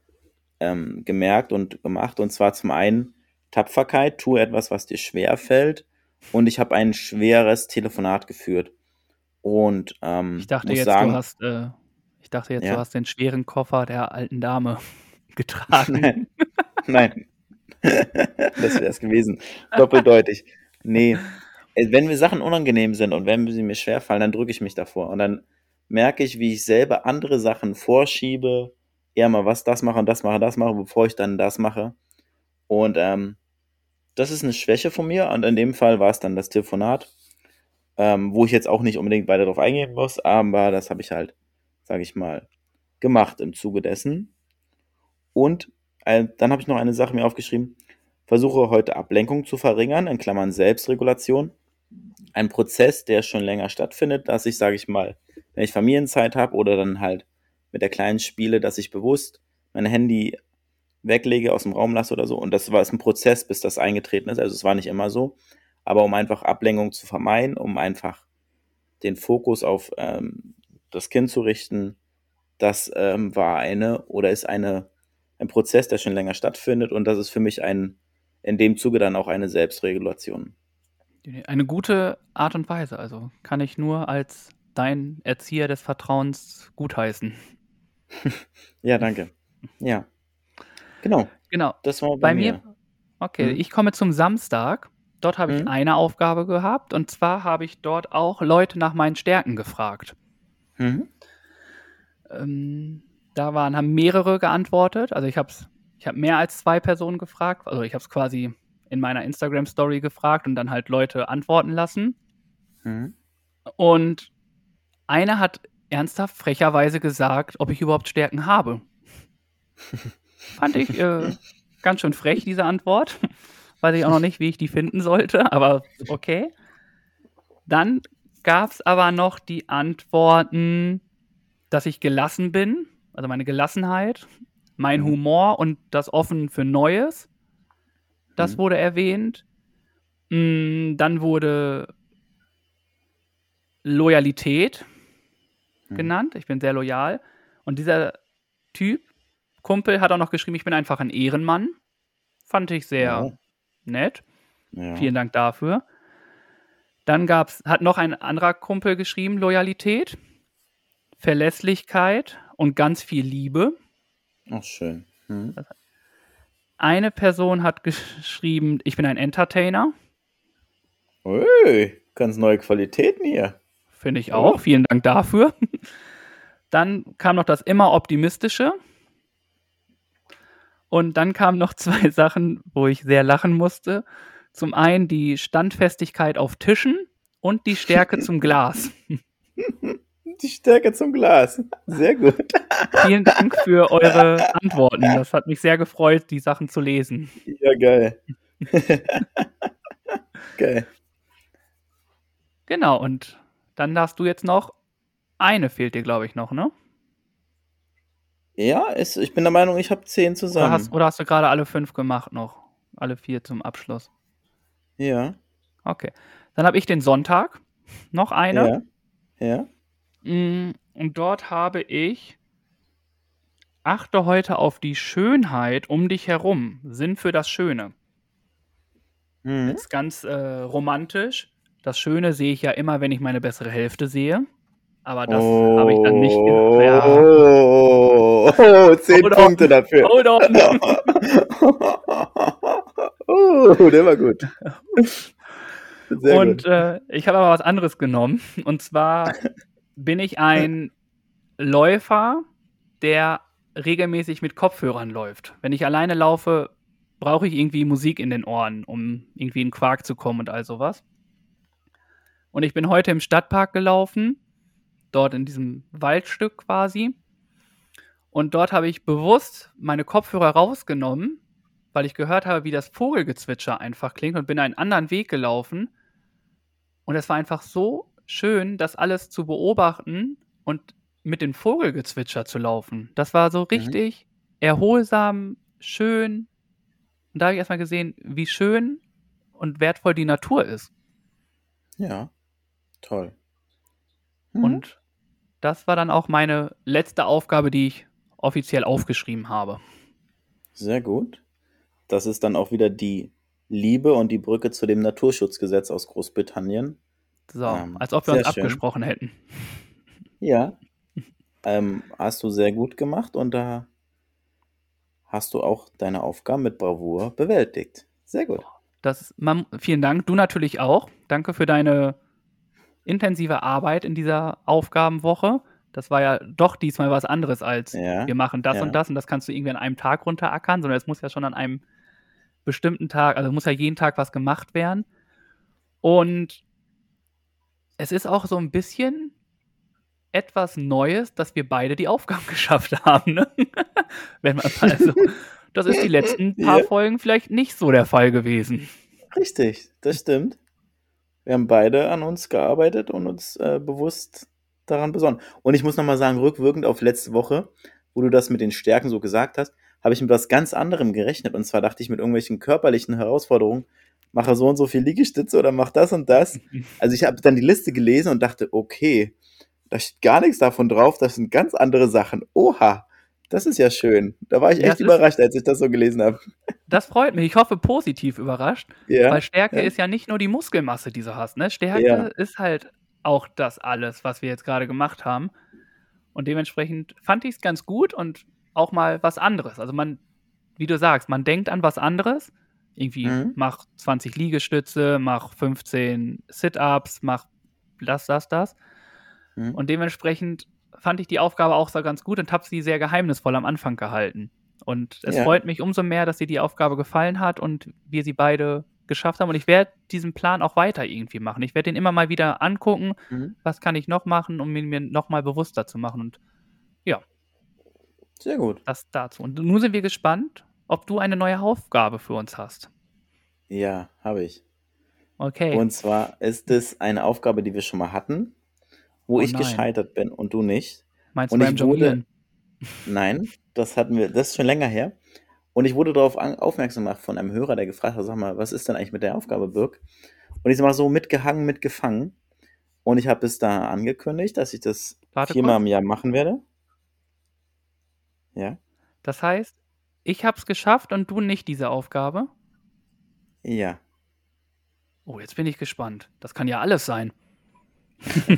ähm, gemerkt und gemacht. Und zwar zum einen Tapferkeit, tue etwas, was dir schwer fällt. Und ich habe ein schweres Telefonat geführt. Und ähm, Ich dachte jetzt, sagen, du hast, äh, ich dachte jetzt, Ja. du hast den schweren Koffer der alten Dame [LAUGHS] getragen. Nein. Nein. [LAUGHS] das wäre es gewesen. Doppeldeutig. Nee. Äh, Wenn mir Sachen unangenehm sind und wenn sie mir schwerfallen, dann drücke ich mich davor. Und dann merke ich, wie ich selber andere Sachen vorschiebe, eher mal was das mache und das mache, das mache, bevor ich dann das mache. Und ähm, das ist eine Schwäche von mir. Und in dem Fall war es dann das Telefonat, ähm, wo ich jetzt auch nicht unbedingt weiter drauf eingehen muss, aber das habe ich halt, sage ich mal, gemacht im Zuge dessen. Und äh, dann habe ich noch eine Sache mir aufgeschrieben. Versuche heute Ablenkung zu verringern, in Klammern Selbstregulation. Ein Prozess, der schon länger stattfindet, dass ich, sage ich mal, wenn ich Familienzeit habe oder dann halt mit der Kleinen spiele, dass ich bewusst mein Handy weglege, aus dem Raum lasse oder so. Und das war ist ein Prozess, bis das eingetreten ist. Also es war nicht immer so. Aber um einfach Ablenkung zu vermeiden, um einfach den Fokus auf ähm, das Kind zu richten, das ähm, war eine oder ist eine ein Prozess, der schon länger stattfindet und das ist für mich ein in dem Zuge dann auch eine Selbstregulation. Eine gute Art und Weise. Also kann ich nur als dein Erzieher des Vertrauens gutheißen. [LAUGHS] Ja, danke. Ja. Genau, Genau. das war bei, Bei mir. mir, okay, Mhm. ich komme zum Samstag. Dort habe ich Mhm. eine Aufgabe gehabt und zwar habe ich dort auch Leute nach meinen Stärken gefragt. Mhm. Ähm, da waren, haben mehrere geantwortet. Also ich habe ich habe mehr als zwei Personen gefragt. Also ich habe es quasi in meiner Instagram-Story gefragt und dann halt Leute antworten lassen. Mhm. Und einer hat ernsthaft frecherweise gesagt, ob ich überhaupt Stärken habe. [LAUGHS] Fand ich äh, ganz schön frech, diese Antwort. [LAUGHS] Weiß ich auch noch nicht, wie ich die finden sollte, aber okay. Dann gab es aber noch die Antworten, dass ich gelassen bin, also meine Gelassenheit, mein Mhm. Humor und das Offen für Neues. Das Mhm. wurde erwähnt. Mm, Dann wurde Loyalität Mhm. genannt. Ich bin sehr loyal. Und dieser Typ, Kumpel, hat auch noch geschrieben, ich bin einfach ein Ehrenmann. Fand ich sehr Ja. nett. Ja. Vielen Dank dafür. Dann gab's, hat noch ein anderer Kumpel geschrieben, Loyalität, Verlässlichkeit und ganz viel Liebe. Ach, schön. Mhm. Eine Person hat geschrieben, ich bin ein Entertainer. Ui, ganz neue Qualitäten hier. Finde ich auch. Oh. Vielen Dank dafür. Dann kam noch das immer optimistische. Und dann kamen noch [LAUGHS] zwei Sachen, wo ich sehr lachen musste. Zum einen die Standfestigkeit auf Tischen und die Stärke zum Glas. [LAUGHS] Die Stärke zum Glas. Sehr gut. Vielen Dank für eure [LAUGHS] Antworten. Das hat mich sehr gefreut, die Sachen zu lesen. Ja, geil. [LAUGHS] geil. Genau, und dann darfst du jetzt noch. Eine fehlt dir, glaube ich, noch, ne? Ja, es, ich bin der Meinung, ich habe zehn Oder zusammen. hast, oder hast du gerade alle fünf gemacht noch? Alle vier zum Abschluss. Ja, Okay. Dann habe ich den Sonntag. Noch eine. ja, ja. Mm, Und dort habe ich. Achte heute auf die Schönheit um dich herum. Sinn für das Schöne. Mhm. Jetzt ganz äh, romantisch. Das Schöne sehe ich ja immer, wenn ich meine bessere Hälfte sehe. Aber das habe ich dann nicht Oh. Ja. oh, oh, zehn Hold on. Punkte dafür. Hold on. [LAUGHS] [LAUGHS] oh, der war gut. [LAUGHS] Sehr Und gut. äh, ich habe aber was anderes genommen. Und zwar [LAUGHS] bin ich ein Läufer, der regelmäßig mit Kopfhörern läuft. Wenn ich alleine laufe, brauche ich irgendwie Musik in den Ohren, um irgendwie in Quark zu kommen und all sowas. Und ich bin heute im Stadtpark gelaufen, dort in diesem Waldstück quasi. Und dort habe ich bewusst meine Kopfhörer rausgenommen, weil ich gehört habe, wie das Vogelgezwitscher einfach klingt und bin einen anderen Weg gelaufen. Und es war einfach so schön, das alles zu beobachten und mit dem Vogelgezwitscher zu laufen. Das war so richtig erholsam, schön. Und da habe ich erstmal gesehen, wie schön und wertvoll die Natur ist. Ja, toll. Mhm. Und das war dann auch meine letzte Aufgabe, die ich offiziell aufgeschrieben habe. Sehr gut. Das ist dann auch wieder die Liebe und die Brücke zu dem Naturschutzgesetz aus Großbritannien. So, Ähm, als ob wir uns schön. abgesprochen hätten. Ja. [LAUGHS] ähm, hast du sehr gut gemacht und da hast du auch deine Aufgaben mit Bravour bewältigt. Sehr gut. Das, man, vielen Dank. Du natürlich auch. Danke für deine intensive Arbeit in dieser Aufgabenwoche. Das war ja doch diesmal was anderes als Ja. wir machen das ja. und das und das kannst du irgendwie an einem Tag runterackern, sondern es muss ja schon an einem bestimmten Tag, also muss ja jeden Tag was gemacht werden. Und es ist auch so ein bisschen etwas Neues, dass wir beide die Aufgaben [LAUGHS] geschafft haben. Ne? [LAUGHS] Wenn man also, das ist die letzten [LAUGHS] paar Ja. Folgen vielleicht nicht so der Fall gewesen. Richtig, das stimmt. Wir haben beide an uns gearbeitet und uns äh, bewusst daran besonnen. Und ich muss nochmal sagen, rückwirkend auf letzte Woche, wo du das mit den Stärken so gesagt hast, habe ich mit was ganz anderem gerechnet. Und zwar dachte ich mit irgendwelchen körperlichen Herausforderungen, mache so und so viel Liegestütze oder mach das und das. [LAUGHS] Also ich habe dann die Liste gelesen und dachte, okay, da steht gar nichts davon drauf, das sind ganz andere Sachen. Oha, das ist ja schön. Da war ich echt es ist- überrascht, als ich das so gelesen habe. [LAUGHS] Das freut mich. Ich hoffe, positiv überrascht. Ja, Weil Stärke ja. ist ja nicht nur die Muskelmasse, die du hast. Ne? Stärke Ja. ist halt auch das alles, was wir jetzt gerade gemacht haben. Und dementsprechend fand ich es ganz gut und auch mal was anderes. Also man, wie du sagst, man denkt an was anderes. Irgendwie Mhm. mach 20 Liegestütze, mach 15 Sit-Ups, mach das, das, das. Mhm. Und dementsprechend fand ich die Aufgabe auch so ganz gut und habe sie sehr geheimnisvoll am Anfang gehalten. Und es Ja. freut mich umso mehr, dass dir die Aufgabe gefallen hat und wir sie beide geschafft haben. Und ich werde diesen Plan auch weiter irgendwie machen. Ich werde den immer mal wieder angucken, Mhm. was kann ich noch machen, um ihn mir nochmal bewusster zu machen. Und Sehr gut. das dazu. Und nun sind wir gespannt, ob du eine neue Aufgabe für uns hast. Ja, habe ich. Okay. Und zwar ist es eine Aufgabe, die wir schon mal hatten, wo Oh ich nein. gescheitert bin und du nicht. Meinst und du beim Jonglieren? Nein, das hatten wir, das ist schon länger her. Und ich wurde darauf aufmerksam gemacht von einem Hörer, der gefragt hat, sag mal, was ist denn eigentlich mit der Aufgabe, Birk? Und ich sag mal so, mitgehangen, mitgefangen. Und ich habe es da angekündigt, dass ich das Warte viermal kurz. im Jahr machen werde. Ja? Das heißt, ich habe es geschafft und du nicht diese Aufgabe? Ja. Oh, jetzt bin ich gespannt. Das kann ja alles sein. [LAUGHS]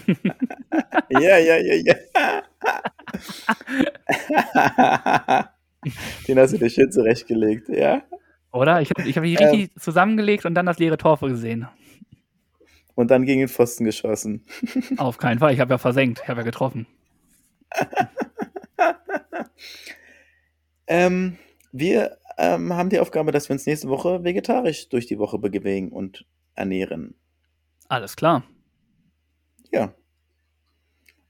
Ja, ja, ja, ja. [LAUGHS] Den hast du dir schön zurechtgelegt, ja? Oder? Ich habe ich hab die Ähm. richtig zusammengelegt und dann das leere Tor gesehen. Und dann gegen den Pfosten geschossen. Auf keinen Fall. Ich habe ja versenkt. Ich habe ja getroffen. [LAUGHS] Ähm, wir ähm, haben die Aufgabe, dass wir uns nächste Woche vegetarisch durch die Woche bewegen und ernähren. Alles klar. Ja.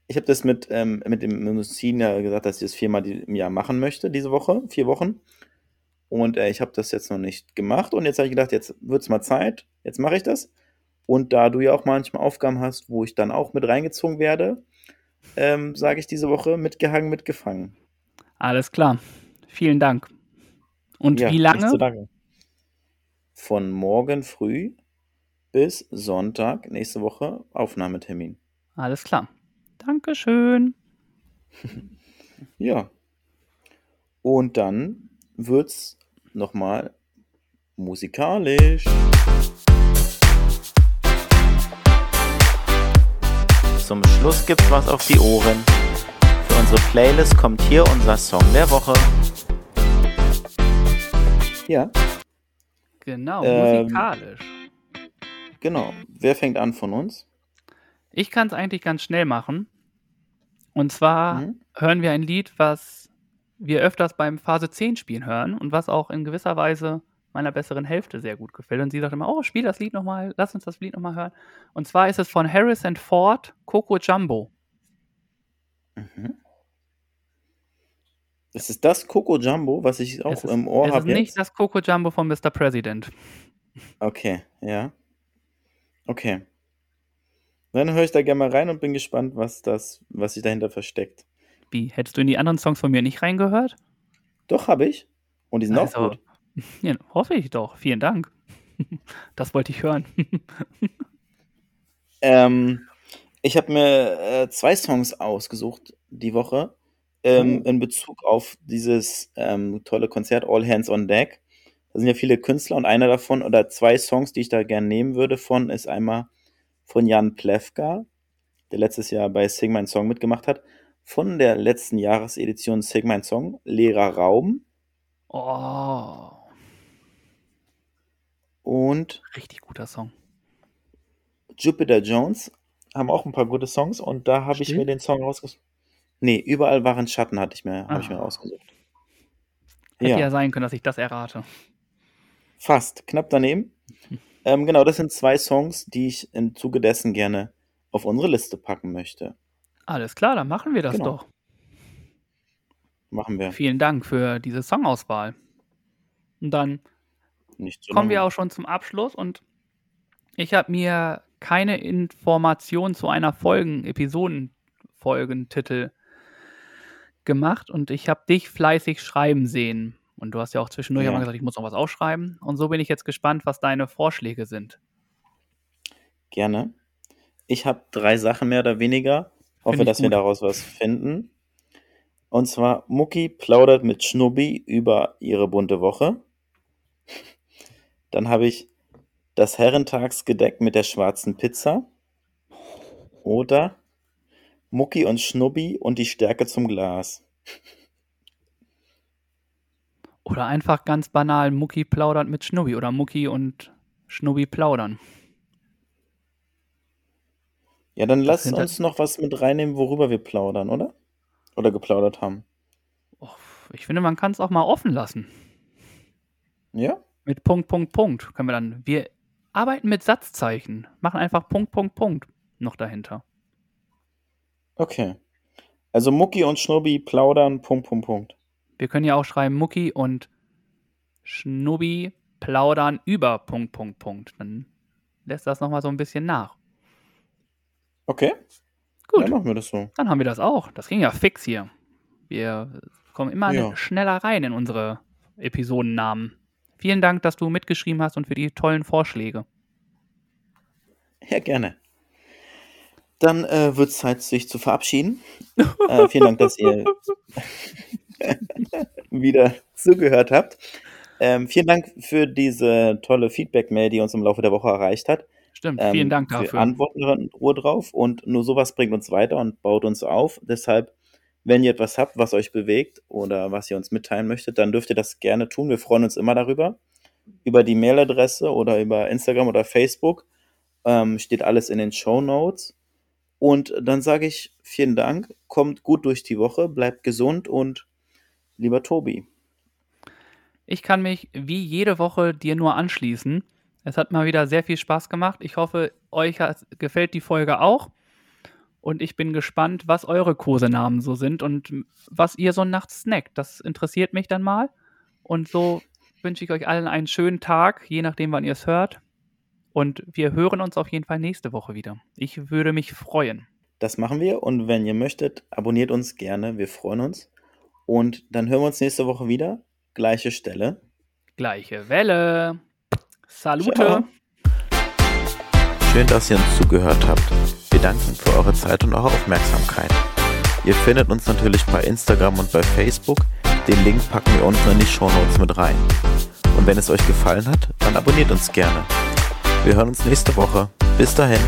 Ich habe das mit, ähm, mit dem Medizin ja gesagt, dass ich das viermal im Jahr machen möchte, diese Woche, vier Wochen. Und äh, ich habe das jetzt noch nicht gemacht. Und jetzt habe ich gedacht, jetzt wird es mal Zeit. Jetzt mache ich das. Und da du ja auch manchmal Aufgaben hast, wo ich dann auch mit reingezogen werde, ähm, sage ich diese Woche mitgehangen, mitgefangen. Alles klar. Vielen Dank. Und Ja, wie lange. Von morgen früh bis Sonntag nächste Woche Aufnahmetermin. Alles klar. Dankeschön. Ja. Und dann wird's nochmal musikalisch. Zum Schluss gibt's was auf die Ohren. Für unsere Playlist kommt hier unser Song der Woche. Ja, Genau, Ähm, musikalisch. genau. Wer fängt an von uns? Ich kann es eigentlich ganz schnell machen. Und zwar Mhm. hören wir ein Lied, was wir öfters beim Phase 10 spielen hören und was auch in gewisser Weise meiner besseren Hälfte sehr gut gefällt. Und sie sagt immer, oh, spiel das Lied nochmal, lass uns das Lied nochmal hören. Und zwar ist es von Harris and Ford, Coco Jumbo. Mhm. Das ist das Coco Jumbo, was ich auch ist, im Ohr es ist habe nicht jetzt. das Coco Jumbo von Mr. President. Okay, ja. Okay. Dann höre ich da gerne mal rein und bin gespannt, was das, was sich dahinter versteckt. Wie, hättest du in die anderen Songs von mir nicht reingehört? Doch, habe ich. Und die sind auch Also, gut. [LAUGHS] ja, hoffe ich doch. Vielen Dank. [LAUGHS] Das wollte ich hören. [LAUGHS] Ähm, ich habe mir äh, zwei Songs ausgesucht die Woche ähm, Oh. in Bezug auf dieses ähm, tolle Konzert All Hands on Deck. Da sind ja viele Künstler und einer davon oder zwei Songs, die ich da gerne nehmen würde von, ist einmal von Jan Plewka, der letztes Jahr bei Sing Mein Song mitgemacht hat, von der letzten Jahresedition Sing Mein Song, Leerer Raum Oh, und richtig guter Song. Jupiter Jones haben auch ein paar gute Songs und da habe ich mir den Song rausgesucht. Nee, überall waren Schatten hatte ich mir, habe ich mir Ah. rausgesucht. Hätte ja. Ja, sein können, dass ich das errate. fast, knapp daneben. [LAUGHS] Ähm, genau, das sind zwei Songs, die ich im Zuge dessen gerne auf unsere Liste packen möchte. Alles klar, dann machen wir das Genau. doch. Machen wir. Vielen Dank für diese Songauswahl. Und dann so kommen wir auch schon zum Abschluss und ich habe mir keine Information zu einer Folgen, Episoden-Folgentitel gemacht und ich habe dich fleißig schreiben sehen. Und du hast ja auch zwischendurch Ja. einmal gesagt, ich muss noch was ausschreiben. Und so bin ich jetzt gespannt, was deine Vorschläge sind. Gerne. Ich habe drei Sachen mehr oder weniger. Hoffe, dass wir gut. daraus was finden. Und zwar, Mucki plaudert mit Schnubbi über ihre bunte Woche. [LAUGHS] Dann habe ich das Herrentagsgedeck mit der schwarzen Pizza. Oder Mucki und Schnubbi und die Stärke zum Glas. Oder einfach ganz banal, Mucki plaudert mit Schnubbi oder Mucki und Schnubbi plaudern. Ja, dann lass uns noch was mit reinnehmen, worüber wir plaudern, oder? Oder geplaudert haben. Ich finde, man kann es auch mal offen lassen. Ja? Mit Punkt, Punkt, Punkt können wir dann. Wir arbeiten mit Satzzeichen. Machen einfach Punkt, Punkt, Punkt noch dahinter. Okay. Also Mucki und Schnubbi plaudern, Punkt, Punkt, Punkt. Wir können ja auch schreiben, Mucki und Schnubbi plaudern über Punkt, Punkt, Punkt. Dann lässt das nochmal so ein bisschen nach. Okay. Gut, Dann machen wir das so. dann haben wir das auch. Das ging ja fix hier. Wir kommen immer Ja. schneller rein in unsere Episodennamen. Vielen Dank, dass du mitgeschrieben hast und für die tollen Vorschläge. Ja, gerne. Dann äh, wird es Zeit, sich zu verabschieden. [LAUGHS] äh, vielen Dank, dass ihr [LAUGHS] wieder zugehört habt. Ähm, vielen Dank für diese tolle Feedback-Mail, die uns im Laufe der Woche erreicht hat. Stimmt, Ähm, vielen Dank Wir dafür. antworten da in Ruhe drauf und nur sowas bringt uns weiter und baut uns auf. Deshalb, wenn ihr etwas habt, was euch bewegt oder was ihr uns mitteilen möchtet, dann dürft ihr das gerne tun. Wir freuen uns immer darüber. Über die Mailadresse oder über Instagram oder Facebook ähm, steht alles in den Show Notes. Und dann sage ich vielen Dank, kommt gut durch die Woche, bleibt gesund und lieber Tobi. Ich kann mich wie jede Woche dir nur anschließen. Es hat mal wieder sehr viel Spaß gemacht. Ich hoffe, euch gefällt die Folge auch. Und ich bin gespannt, was eure Kosenamen so sind und was ihr so nachts snackt. Das interessiert mich dann mal. Und so wünsche ich euch allen einen schönen Tag, je nachdem, wann ihr es hört. Und wir hören uns auf jeden Fall nächste Woche wieder. Ich würde mich freuen. Das machen wir und wenn ihr möchtet, abonniert uns gerne. Wir freuen uns. Und dann hören wir uns nächste Woche wieder. Gleiche Stelle. Gleiche Welle. Salute. Ciao. Schön, dass ihr uns zugehört habt. Wir danken für eure Zeit und eure Aufmerksamkeit. Ihr findet uns natürlich bei Instagram und bei Facebook. Den Link packen wir unten in die Shownotes mit rein. Und wenn es euch gefallen hat, dann abonniert uns gerne. Wir hören uns nächste Woche. Bis dahin.